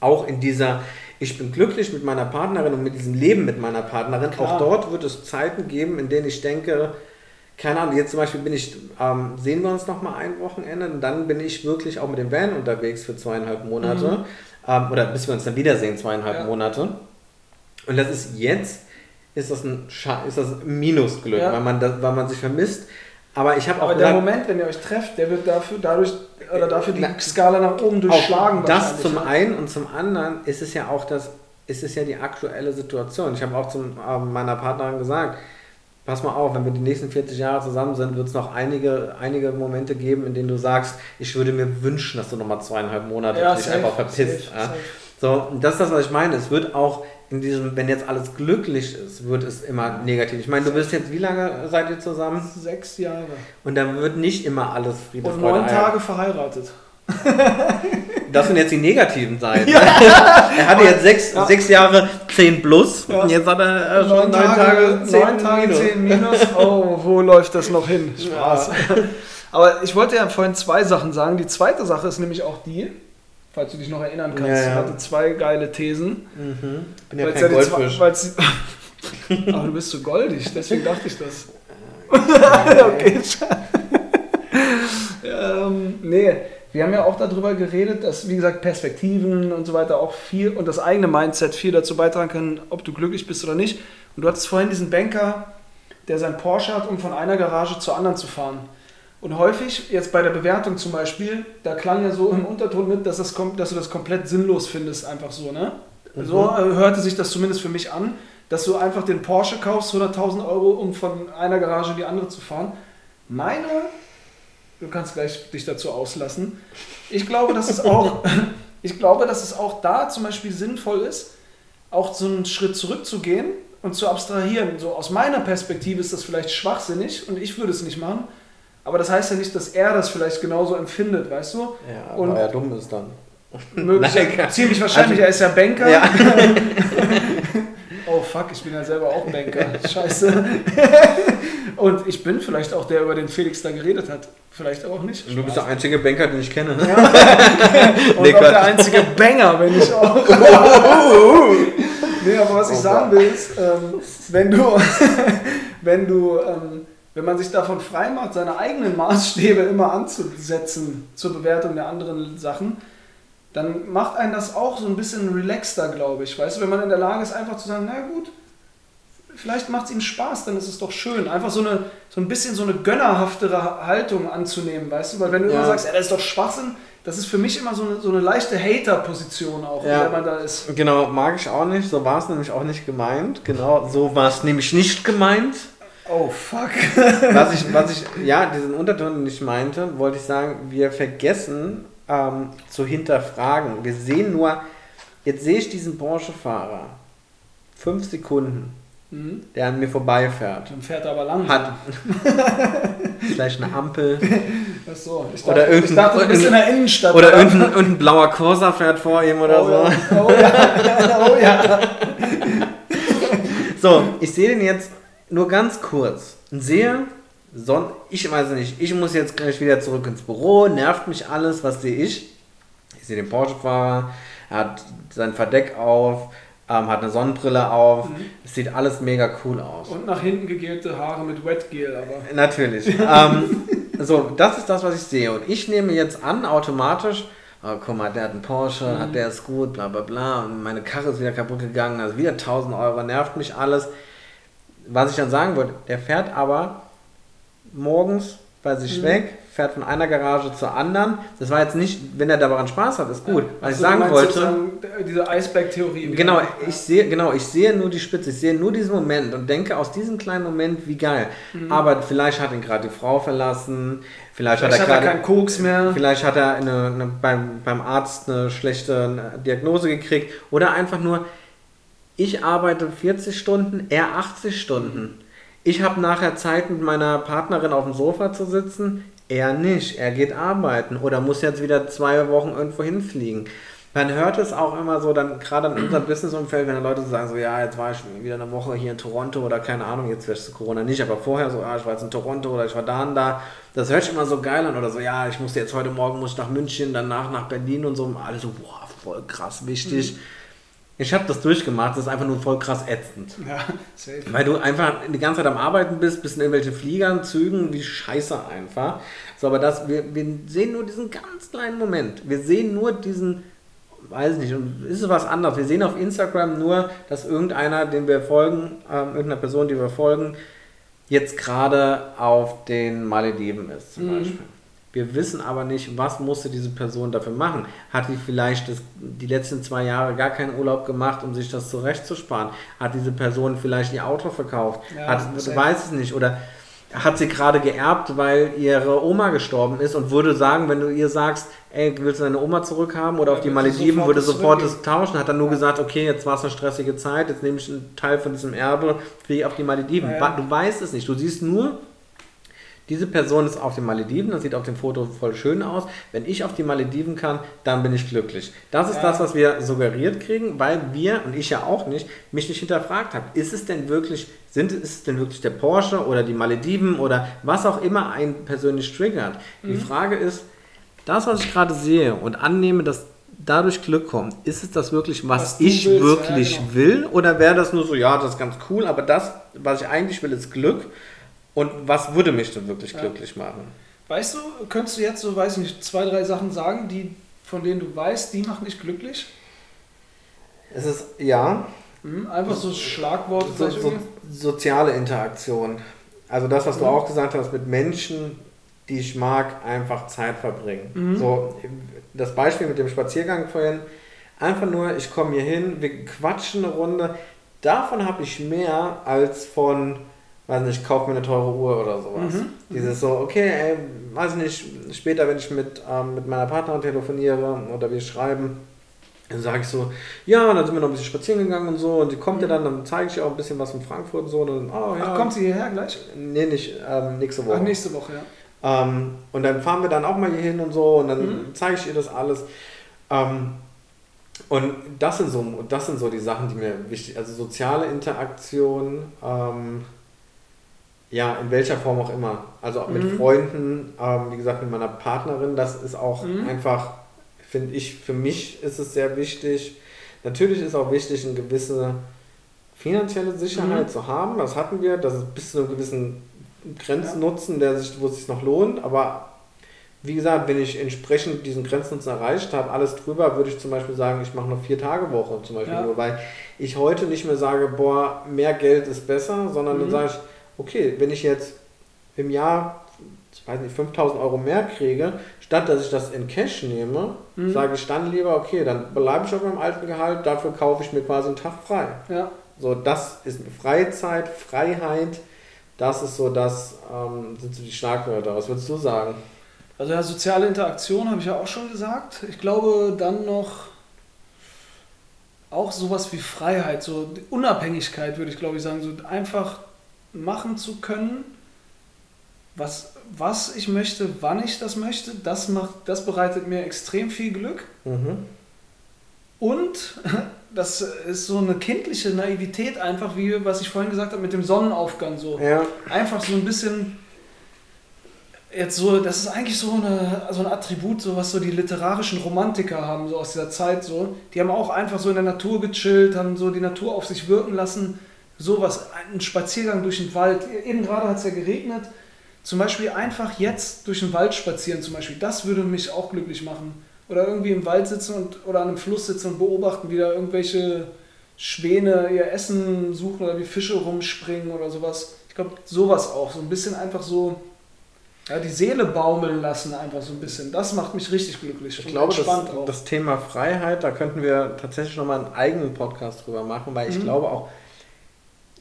auch in dieser, ich bin glücklich mit meiner Partnerin und mit diesem Leben mit meiner Partnerin. Klar. Auch dort wird es Zeiten geben, in denen ich denke, keine Ahnung, jetzt zum Beispiel bin ich, ähm, sehen wir uns noch mal ein Wochenende und dann bin ich wirklich auch mit dem Van unterwegs für zweieinhalb Monate. Ähm, oder bis wir uns dann wiedersehen, zweieinhalb Ja. Monate. Und das ist jetzt, ist das ein, Scha ist das ein Minusglück, Ja. weil, man das, weil man sich vermisst. Aber ich habe auch Aber der gesagt, Moment, wenn ihr euch trefft, der wird dafür, dadurch, oder dafür die Na, Skala nach oben durchschlagen. das zum ne? einen und zum anderen ist es ja auch das, ist es ja die aktuelle Situation. Ich habe auch zu ähm, meiner Partnerin gesagt, pass mal auf, wenn wir die nächsten 40 Jahre zusammen sind, wird es noch einige, einige Momente geben, in denen du sagst, ich würde mir wünschen, dass du nochmal zweieinhalb Monate Ja, dich einfach verpisst. ja. So, das ist das, was ich meine. Es wird auch in diesem, wenn jetzt alles glücklich ist, wird es immer negativ. Ich meine, du bist jetzt, wie lange seid ihr zusammen? Sechs Jahre. Und dann wird nicht immer alles Friede, Und neun. Tage verheiratet. Das sind jetzt die negativen Seiten. er hatte jetzt sechs, Ja. sechs Jahre 10 plus Ja. und jetzt hat er äh, schon neun Tage, 10 neun Tage minus. 10 minus. Oh, wo läuft das noch hin? Spaß. Aber ich wollte ja vorhin zwei Sachen sagen. Die zweite Sache ist nämlich auch die, falls du dich noch erinnern kannst, Ja, ja. hatte zwei geile Thesen. Mhm. Bin ja Weil's kein zwei- Goldfisch. die- Aber du bist so goldig, deswegen dachte ich das. okay. ähm, nee, wir haben ja auch darüber geredet, dass, wie gesagt, Perspektiven und so weiter auch viel und das eigene Mindset viel dazu beitragen können, ob du glücklich bist oder nicht. Und du hattest vorhin diesen Banker, der sein Porsche hat, um von einer Garage zur anderen zu fahren. Und häufig, jetzt bei der Bewertung zum Beispiel, da klang ja so im Unterton mit, dass, das, dass du das komplett sinnlos findest, einfach so, ne? So äh, hörte sich das zumindest für mich an, dass du einfach den Porsche kaufst, 100.000 Euro, um von einer Garage in die andere zu fahren. Meine, du kannst gleich dich dazu auslassen, ich glaube, dass es auch, ich glaube, dass es auch da zum Beispiel sinnvoll ist, auch so einen Schritt zurückzugehen und zu abstrahieren. So aus meiner Perspektive ist das vielleicht schwachsinnig und ich würde es nicht machen. Aber das heißt ja nicht, dass er das vielleicht genauso empfindet, weißt du? Ja, Und- aber er dumm ist dann. Möglich, Nein, ziemlich wahrscheinlich, also- er ist ja Banker. Ja. oh fuck, ich bin ja selber auch Banker. Scheiße. Und ich bin vielleicht auch der, über den Felix da geredet hat. Vielleicht auch nicht. Du bist der einzige Banker, den ich kenne. Und Nee, auch der einzige Banger, wenn ich auch. nee, aber was ich Oh sagen will, ist, ähm, wenn du, wenn du, ähm, wenn man sich davon frei macht, seine eigenen Maßstäbe immer anzusetzen zur Bewertung der anderen Sachen, dann macht einen das auch so ein bisschen relaxter, glaube ich. Weißt du, wenn man in der Lage ist, einfach zu sagen, na gut, vielleicht macht es ihm Spaß, dann ist es doch schön. Einfach so, eine, so ein bisschen so eine gönnerhaftere Haltung anzunehmen, weißt du? Weil wenn du Ja. immer sagst, ja, das ist doch Schwachsinn, das ist für mich immer so eine, so eine leichte Hater-Position auch, Ja. der man da ist. Genau, mag ich auch nicht. So war es nämlich auch nicht gemeint. Genau, so war es nämlich nicht gemeint. Oh, fuck. Was ich, was ich, ja, diesen Unterton, den ich meinte, wollte ich sagen, wir vergessen ähm, zu hinterfragen. Wir sehen nur, jetzt sehe ich diesen Porsche-Fahrer. fünf Sekunden, Mhm. der an mir vorbeifährt, Dann fährt er aber langsam. hat vielleicht eine Ampel Ach so, ich Oder dachte, ich irgendein- dachte, du bist in der Innenstadt. oder irgendein, irgendein blauer Corsa fährt vor ihm oder oh, so. Ja. Oh ja, oh ja. So, ich sehe den jetzt nur ganz kurz sehe, Son ich weiß nicht, ich muss jetzt gleich wieder zurück ins Büro, nervt mich alles, was sehe ich? Ich sehe den Porsche-Fahrer, er hat sein Verdeck auf, ähm, hat eine Sonnenbrille auf, es sieht alles mega cool aus. Und nach hinten gegelte Haare mit Wetgel, aber. Natürlich. ähm, so, das ist das, was ich sehe. Und ich nehme jetzt an, automatisch, oh, guck mal, der hat einen Porsche, hat der ist gut, bla bla bla. Und meine Karre ist wieder kaputt gegangen, also wieder 1000 Euro, nervt mich alles. Was ich dann sagen würde, der fährt aber morgens bei sich weg, fährt von einer Garage zur anderen. Das war jetzt nicht, wenn er daran Spaß hat, ist gut. Was ich Also, du sagen wollte. sozusagen Diese Eisberg-Theorie. Genau, ich sehe, genau, ich sehe nur die Spitze, ich sehe nur diesen Moment und denke aus diesem kleinen Moment, wie geil. Aber vielleicht hat ihn gerade die Frau verlassen, vielleicht, Vielleicht hat er er gerade, keinen Koks mehr. vielleicht hat er eine, eine, beim, beim Arzt eine schlechte Diagnose gekriegt oder einfach nur, ich arbeite 40 Stunden, er 80 Stunden. Ich habe nachher Zeit mit meiner Partnerin auf dem Sofa zu sitzen, er nicht. Er geht arbeiten oder muss jetzt wieder zwei Wochen irgendwo hinfliegen. Man hört es auch immer so, dann gerade in unserem Businessumfeld, wenn dann Leute sagen, so ja, jetzt war ich wieder eine Woche hier in Toronto oder keine Ahnung, jetzt vielleicht zu Corona nicht, aber vorher so, ja, ich war jetzt in Toronto oder ich war da und da. Das hört sich immer so geil an oder so, ja, ich musste jetzt heute Morgen muss nach München, danach nach Berlin und so. Alle so, boah, voll krass wichtig. Ich habe das durchgemacht, das ist einfach nur voll krass ätzend. Ja, safe. Weil du einfach die ganze Zeit am Arbeiten bist, bist in irgendwelchen Fliegern, Zügen, wie scheiße einfach. So, aber das, wir, wir sehen nur diesen ganz kleinen Moment. Wir sehen nur diesen, weiß nicht, und ist es was anderes. Wir sehen auf Instagram nur, dass irgendeiner, den wir folgen, ähm, irgendeiner Person, die wir folgen, jetzt gerade auf den Malediven ist, zum Mhm. Beispiel. Wir wissen aber nicht, was musste diese Person dafür machen. Hat die vielleicht das, die letzten zwei Jahre gar keinen Urlaub gemacht, um sich das zurechtzusparen? Hat diese Person vielleicht ihr Auto verkauft? Ja, hat, weißt es nicht. Oder hat sie gerade geerbt, weil ihre Oma gestorben ist und würde sagen, wenn du ihr sagst, ey, willst du deine Oma zurückhaben oder Ja, auf die Malediven, würde sofort das tauschen. Hat dann nur gesagt, okay, jetzt war es eine stressige Zeit, jetzt nehme ich einen Teil von diesem Erbe, fliege auf die Malediven. Ja, ja. Du weißt es nicht. Du siehst nur, diese Person ist auf den Malediven, das sieht auf dem Foto voll schön aus. Wenn ich auf die Malediven kann, dann bin ich glücklich. Das ist Ja. das, was wir suggeriert kriegen, weil wir, und ich ja auch nicht, mich nicht hinterfragt haben. Ist es denn wirklich, sind, ist es denn wirklich der Porsche oder die Malediven oder was auch immer einen persönlich triggert? Die Mhm. Frage ist, das, was ich gerade sehe und annehme, dass dadurch Glück kommt, ist es das wirklich, was, Was ich willst, wirklich ja, genau. will? Oder wäre das nur so, ja, das ist ganz cool, aber das, was ich eigentlich will, ist Glück. Und was würde mich denn wirklich Ja. glücklich machen? Weißt du, könntest du jetzt so, weiß ich nicht, zwei, drei Sachen sagen, die, von denen du weißt, die machen dich glücklich? Es ist, ja, Mhm, einfach so Schlagworte so, so, soziale Interaktion. Also das, was du Mhm. auch gesagt hast, mit Menschen, die ich mag, einfach Zeit verbringen. Mhm. So, das Beispiel mit dem Spaziergang vorhin, einfach nur, ich komme hier hin, wir quatschen eine Runde. Davon habe ich mehr als von, weiß nicht, ich kaufe mir eine teure Uhr oder sowas. Mhm. Dieses so, okay, ey, weiß nicht, später, wenn ich mit, ähm, mit meiner Partnerin telefoniere oder wir schreiben, dann sage ich so, ja, dann sind wir noch ein bisschen spazieren gegangen und so, und die kommt ja dann, dann zeige ich ihr auch ein bisschen was von Frankfurt und so, und dann, oh ja. Mhm. Ach, kommt sie hierher gleich? Nee, nicht ähm, nächste Woche. Ach, nächste Woche, ja. Ähm, und dann fahren wir dann auch mal hier hin und so und dann Mhm. zeige ich ihr das alles. Ähm, und das sind, so, das sind so die Sachen, die mir wichtig Also soziale Interaktion, ähm, ja, in welcher Form auch immer. Also auch mit Mhm. Freunden, ähm, wie gesagt, mit meiner Partnerin, das ist auch Mhm. einfach, finde ich, für mich ist es sehr wichtig. Natürlich ist auch wichtig, eine gewisse finanzielle Sicherheit Mhm. zu haben. Das hatten wir, dass es bis zu einem gewissen Grenznutzen, der sich, wo es sich noch lohnt. Aber wie gesagt, wenn ich entsprechend diesen Grenznutzen erreicht habe, alles drüber, würde ich zum Beispiel sagen, ich mache eine Vier-Tage-Woche zum Beispiel Ja. nur, weil ich heute nicht mehr sage, boah, mehr Geld ist besser, sondern dann Mhm. sage ich, okay, wenn ich jetzt im Jahr, ich weiß nicht, 5000 Euro mehr kriege, statt dass ich das in Cash nehme, Mhm. sage ich dann lieber, okay, dann bleibe ich auf meinem alten Gehalt, dafür kaufe ich mir quasi einen Tag frei. Ja. So, das ist Freizeit, Freiheit, das ist so das, ähm, sind so die Schlagwörter. Was würdest du sagen? Also ja, soziale Interaktion habe ich ja auch schon gesagt. Ich glaube dann noch auch sowas wie Freiheit, so Unabhängigkeit, würde ich glaube ich sagen, so einfach machen zu können, was, was ich möchte, wann ich das möchte, das, macht, das bereitet mir extrem viel Glück. Mhm. Und das ist so eine kindliche Naivität, einfach wie was ich vorhin gesagt habe mit dem Sonnenaufgang. So. Ja. Einfach so ein bisschen. Jetzt so, das ist eigentlich so, eine, so ein Attribut, so was so die literarischen Romantiker haben, so aus dieser Zeit so. Die haben auch einfach so in der Natur gechillt, haben so die Natur auf sich wirken lassen. Sowas, ein Spaziergang durch den Wald. Eben gerade hat es ja geregnet. Zum Beispiel einfach jetzt durch den Wald spazieren, zum Beispiel. Das würde mich auch glücklich machen oder irgendwie im Wald sitzen und, oder an einem Fluss sitzen und beobachten, wie da irgendwelche Schwäne ihr Essen suchen oder wie Fische rumspringen oder sowas. Ich glaube, sowas auch. So ein bisschen einfach so ja, die Seele baumeln lassen, einfach so ein bisschen. Das macht mich richtig glücklich. Ich glaube, das, das, Thema Freiheit, da könnten wir tatsächlich nochmal einen eigenen Podcast drüber machen, weil ich mhm. glaube auch,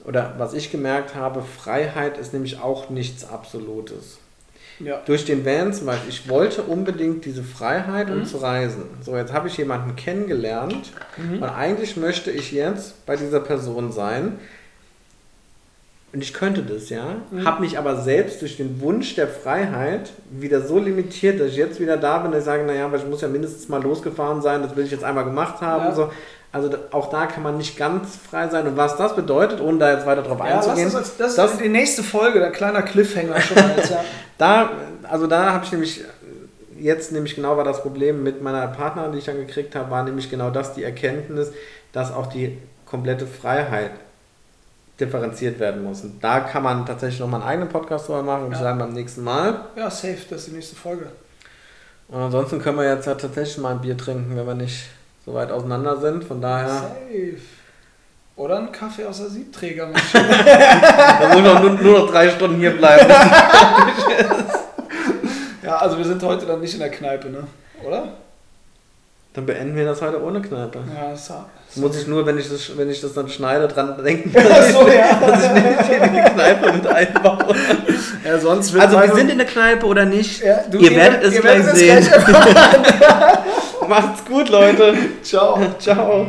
oder was ich gemerkt habe, Freiheit ist nämlich auch nichts Absolutes. Ja. Durch den Van zum Beispiel. Ich wollte unbedingt diese Freiheit, um mhm. zu reisen. So, jetzt habe ich jemanden kennengelernt mhm. und eigentlich möchte ich jetzt bei dieser Person sein. Und ich könnte das, ja. Mhm. Habe mich aber selbst durch den Wunsch der Freiheit wieder so limitiert, dass ich jetzt wieder da bin, dass ich sage, naja, aber ich muss ja mindestens mal losgefahren sein, das will ich jetzt einmal gemacht haben. Ja. So. Also auch da kann man nicht ganz frei sein. Und was das bedeutet, ohne da jetzt weiter drauf ja, einzugehen. Das, das, das ist die nächste Folge, der kleiner Cliffhanger schon mal jetzt, ja. da, also da habe ich nämlich jetzt nämlich genau war das Problem mit meiner Partnerin, die ich dann gekriegt habe, war nämlich genau das, die Erkenntnis, dass auch die komplette Freiheit differenziert werden muss. Und da kann man tatsächlich nochmal einen eigenen Podcast drüber machen und ja. sagen beim nächsten Mal. Ja, safe, das ist die nächste Folge. Und ansonsten können wir jetzt halt tatsächlich mal ein Bier trinken, wenn wir nicht so weit auseinander sind. Von daher. Safe. Oder ein Kaffee aus der Siebträgermaschine. da muss man nur, nur noch drei Stunden hier bleiben. ja, also wir sind heute dann nicht in der Kneipe, ne? Oder? Dann beenden wir das heute ohne Kneipe. Ja, das, das muss ich nur, wenn ich das, wenn ich das dann schneide, dran denken, dass, so, ich, ja. dass ich nicht in die Kneipe mit einbaue. Ja, sonst also wir sind in der Kneipe oder nicht? Ja, du, ihr, ihr werdet es ihr gleich sehen. Macht's gut, Leute. Ciao. Ciao.